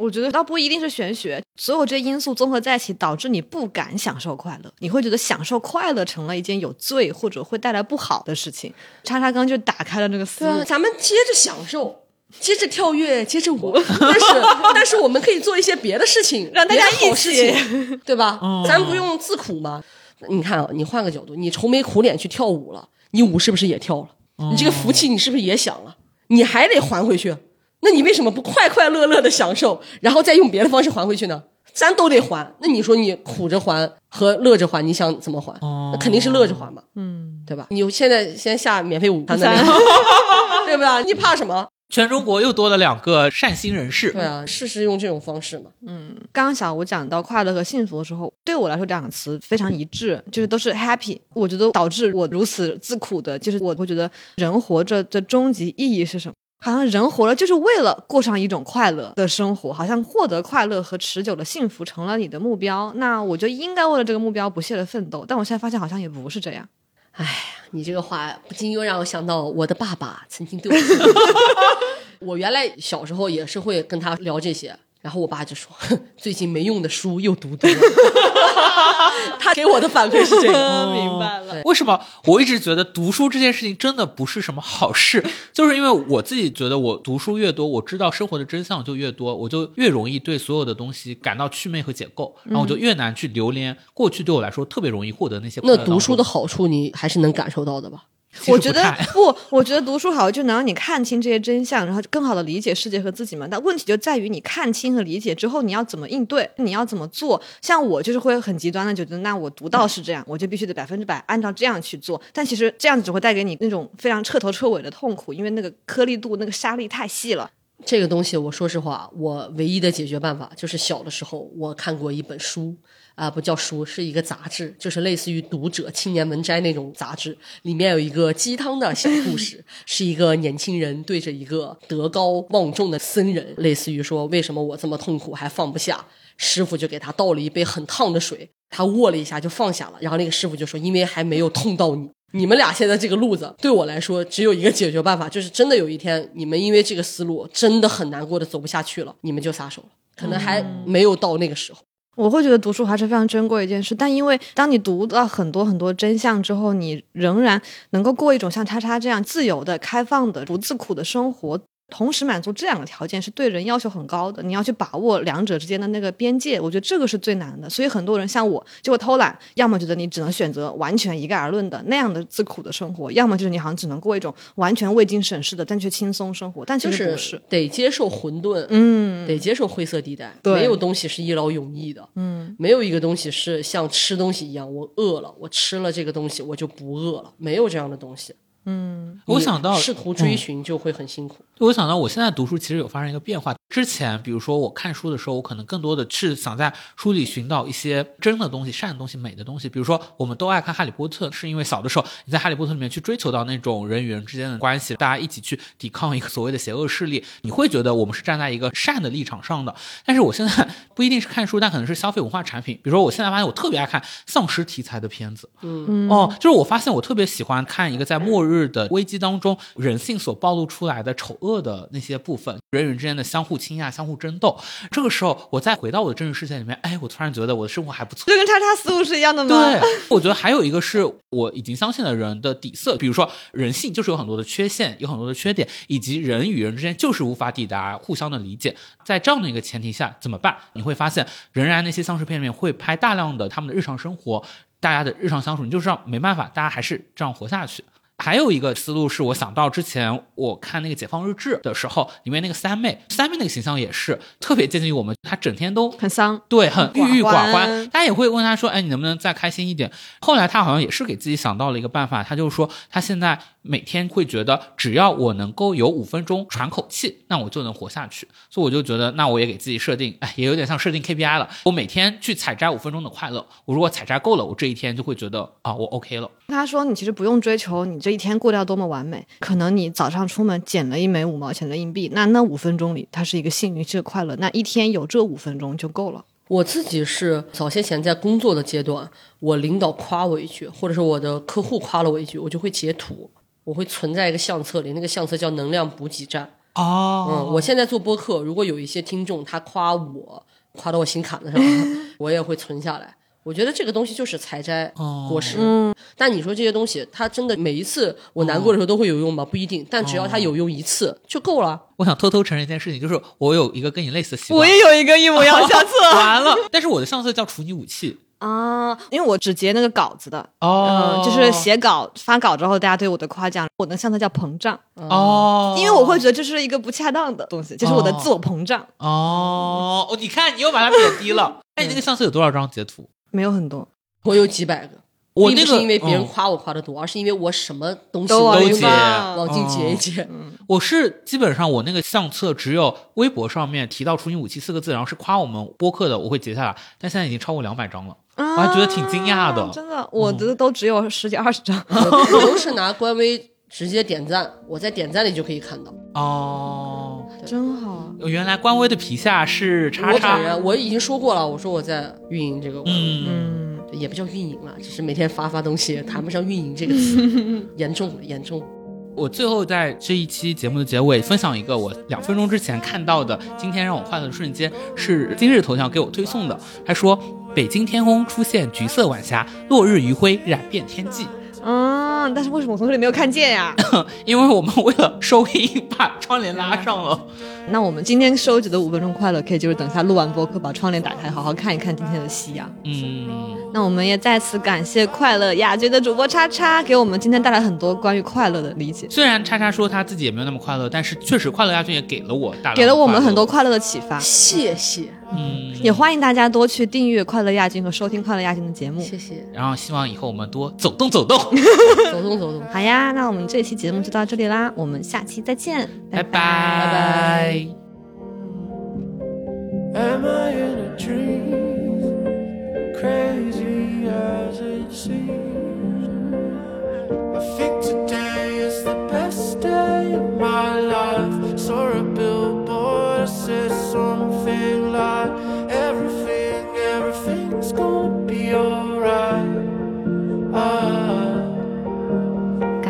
我觉得倒不一定是玄学，所有这些因素综合在一起，导致你不敢享受快乐，你会觉得享受快乐成了一件有罪或者会带来不好的事情。叉叉刚就打开了这个思路咱们接着享受，接着跳跃，接着舞，但是但是我们可以做一些别的事情，让大家一起事情，对吧？咱不用自苦嘛。你看啊，你换个角度，你愁眉苦脸去跳舞了，你舞是不是也跳了？你这个福气你是不是也享了？你还得还回去，那你为什么不快快乐乐的享受，然后再用别的方式还回去呢？咱都得还，那你说你苦着还和乐着还，你想怎么还？哦那肯定是乐着还嘛，嗯，对吧？你现在先下免费午餐的那个，对吧？你怕什么？全中国又多了两个善心人士。对啊，试试用这种方式嘛。嗯刚刚小吴讲到快乐和幸福的时候，对我来说这两个词非常一致，就是都是 happy。我觉得导致我如此自苦的，就是我会觉得人活着的终极意义是什么？好像人活了就是为了过上一种快乐的生活，好像获得快乐和持久的幸福成了你的目标。那我就应该为了这个目标不懈的奋斗。但我现在发现好像也不是这样。哎呀你这个话不禁又让我想到我的爸爸曾经对我，我原来小时候也是会跟他聊这些，然后我爸就说，哼 最近没用的书又读多了。他给我的反馈是这个，明白了。为什么我一直觉得读书这件事情真的不是什么好事？就是因为我自己觉得，我读书越多，我知道生活的真相就越多，我就越容易对所有的东西感到祛魅和解构，然后我就越难去留恋过去对我来说特别容易获得那些。那读书的好处你还是能感受到的吧？我觉得不，我觉得读书好就能让你看清这些真相，然后更好的理解世界和自己嘛。但问题就在于你看清和理解之后，你要怎么应对，你要怎么做。像我就是会很极端的觉得，那我读到是这样，我就必须得百分之百按照这样去做。但其实这样子只会带给你那种非常彻头彻尾的痛苦，因为那个颗粒度、那个沙粒太细了。这个东西，我说实话，我唯一的解决办法就是小的时候我看过一本书，啊、不叫书，是一个杂志，就是类似于《读者》《青年文摘》那种杂志，里面有一个鸡汤的小故事，是一个年轻人对着一个德高望重的僧人，类似于说为什么我这么痛苦还放不下，师傅就给他倒了一杯很烫的水，他握了一下就放下了，然后那个师傅就说，因为还没有痛到你。你们俩现在这个路子，对我来说只有一个解决办法，就是真的有一天你们因为这个思路真的很难过的走不下去了，你们就撒手了，可能还没有到那个时候。我会觉得读书还是非常珍贵一件事，但因为当你读到很多很多真相之后，你仍然能够过一种像叉叉这样自由的、开放的、不自苦的生活。同时满足这两个条件是对人要求很高的，你要去把握两者之间的那个边界，我觉得这个是最难的。所以很多人像我就会偷懒，要么觉得你只能选择完全一概而论的那样的自苦的生活，要么就是你好像只能过一种完全未经审视的但却轻松生活。但其实不是，是得接受混沌，嗯，得接受灰色地带，没有东西是一劳永逸的，嗯，没有一个东西是像吃东西一样，我饿了，我吃了这个东西我就不饿了，没有这样的东西。我想到试图追寻就会很辛苦。我想到我现在读书其实有发生一个变化。之前，比如说我看书的时候，我可能更多的是想在书里寻找一些真的东西、善的东西、美的东西。比如说，我们都爱看《哈利波特》，是因为小的时候你在《哈利波特》里面去追求到那种人与人之间的关系，大家一起去抵抗一个所谓的邪恶势力，你会觉得我们是站在一个善的立场上的。但是我现在不一定是看书，但可能是消费文化产品。比如说，我现在发现我特别爱看丧尸题材的片子。嗯，哦，就是我发现我特别喜欢看一个在末日的危机当中，人性所暴露出来的丑恶的那些部分，人与人之间的相互倾轧、相互争斗。这个时候，我再回到我的真实世界里面，哎，我突然觉得我的生活还不错。就跟叉叉思路是一样的吗？对，我觉得还有一个是我已经相信了人的底色，比如说人性就是有很多的缺陷，有很多的缺点，以及人与人之间就是无法抵达互相的理解。在这样的一个前提下，怎么办？你会发现，仍然那些丧尸片里面会拍大量的他们的日常生活，大家的日常相处，你就知道没办法，大家还是这样活下去。还有一个思路是我想到之前我看那个《解放日志》的时候，里面那个三妹，三妹那个形象也是特别接近于我们，她整天都很丧，对，很郁郁寡。欢大家也会问她说：“哎，你能不能再开心一点？”后来她好像也是给自己想到了一个办法，她就是说，她现在每天会觉得，只要我能够有五分钟喘口气，那我就能活下去。所以我就觉得，那我也给自己设定，哎，也有点像设定 KPI 了。我每天去采摘五分钟的快乐，我如果采摘够了，我这一天就会觉得啊，我 OK 了。她说：“你其实不用追求你这一天过掉多么完美，可能你早上出门捡了一枚五毛钱的硬币，那那五分钟里它是一个幸运，是个快乐，那一天有这五分钟就够了。我自己是早些前在工作的阶段，我领导夸我一句，或者是我的客户夸了我一句，我就会截图，我会存在一个相册里，那个相册叫能量补给站。哦嗯，我现在做播客，如果有一些听众他夸我，夸到我心坎子上了，我也会存下来。我觉得这个东西就是采摘果实，嗯，但你说这些东西，它真的每一次我难过的时候都会有用吗？不一定，但只要它有用一次就够了。我想偷偷承认一件事情，就是我有一个跟你类似的习惯。我也有一个一模一样的相册 完了，但是我的相册叫处女武器。啊，因为我只截那个稿子的，哦嗯，就是写稿发稿之后，大家对我的夸奖，我的相册叫膨胀，哦，因为我会觉得这是一个不恰当的东西，就是我的自我膨胀，哦，哦，你看你又把它贬低了。哎，你那个相册有多少张截图？没有很多，我有几百个，我那个是因为别人嗯夸我夸的多，而是因为我什么东西都往里都截往进截一截。我是基本上我那个相册只有微博上面提到“处女武器”四个字，然后是夸我们播客的，我会截下来。但现在已经超过两百张了，我我还觉得挺惊讶的。真的，我的都只有十几二十张。我 我都是拿官微直接点赞，我在点赞里就可以看到。哦，真好，原来官微的皮下是叉我叉本。人我已经说过了，我说我在运营这个官微，嗯，嗯，也不叫运营了，只是每天发发东西，谈不上运营这个词，严重，严重。我最后在这一期节目的结尾分享一个我两分钟之前看到的今天让我快乐的瞬间，是今日头条给我推送的。他说：“北京天空出现橘色晚霞，落日余晖染遍天际。嗯，但是为什么我从这里没有看见呀？因为我们为了收音，把窗帘拉上了。那我们今天收集的五分钟快乐，可以就是等下录完播客，把窗帘打开，好好看一看今天的夕阳。嗯，那我们也再次感谢快乐亚军的主播叉叉，给我们今天带来很多关于快乐的理解，虽然叉叉说他自己也没有那么快乐，但是确实快乐亚军也给了我大给了我们很多。快乐的启发。谢谢，嗯，也欢迎大家多去订阅快乐亚军和收听快乐亚军的节目。谢谢，然后希望以后我们多走动走动，走动走动。好呀，那我们这期节目就到这里啦，我们下期再见，拜拜拜拜。Am I in a dream? Crazy as it seems. I think today is the best day of my life. Saw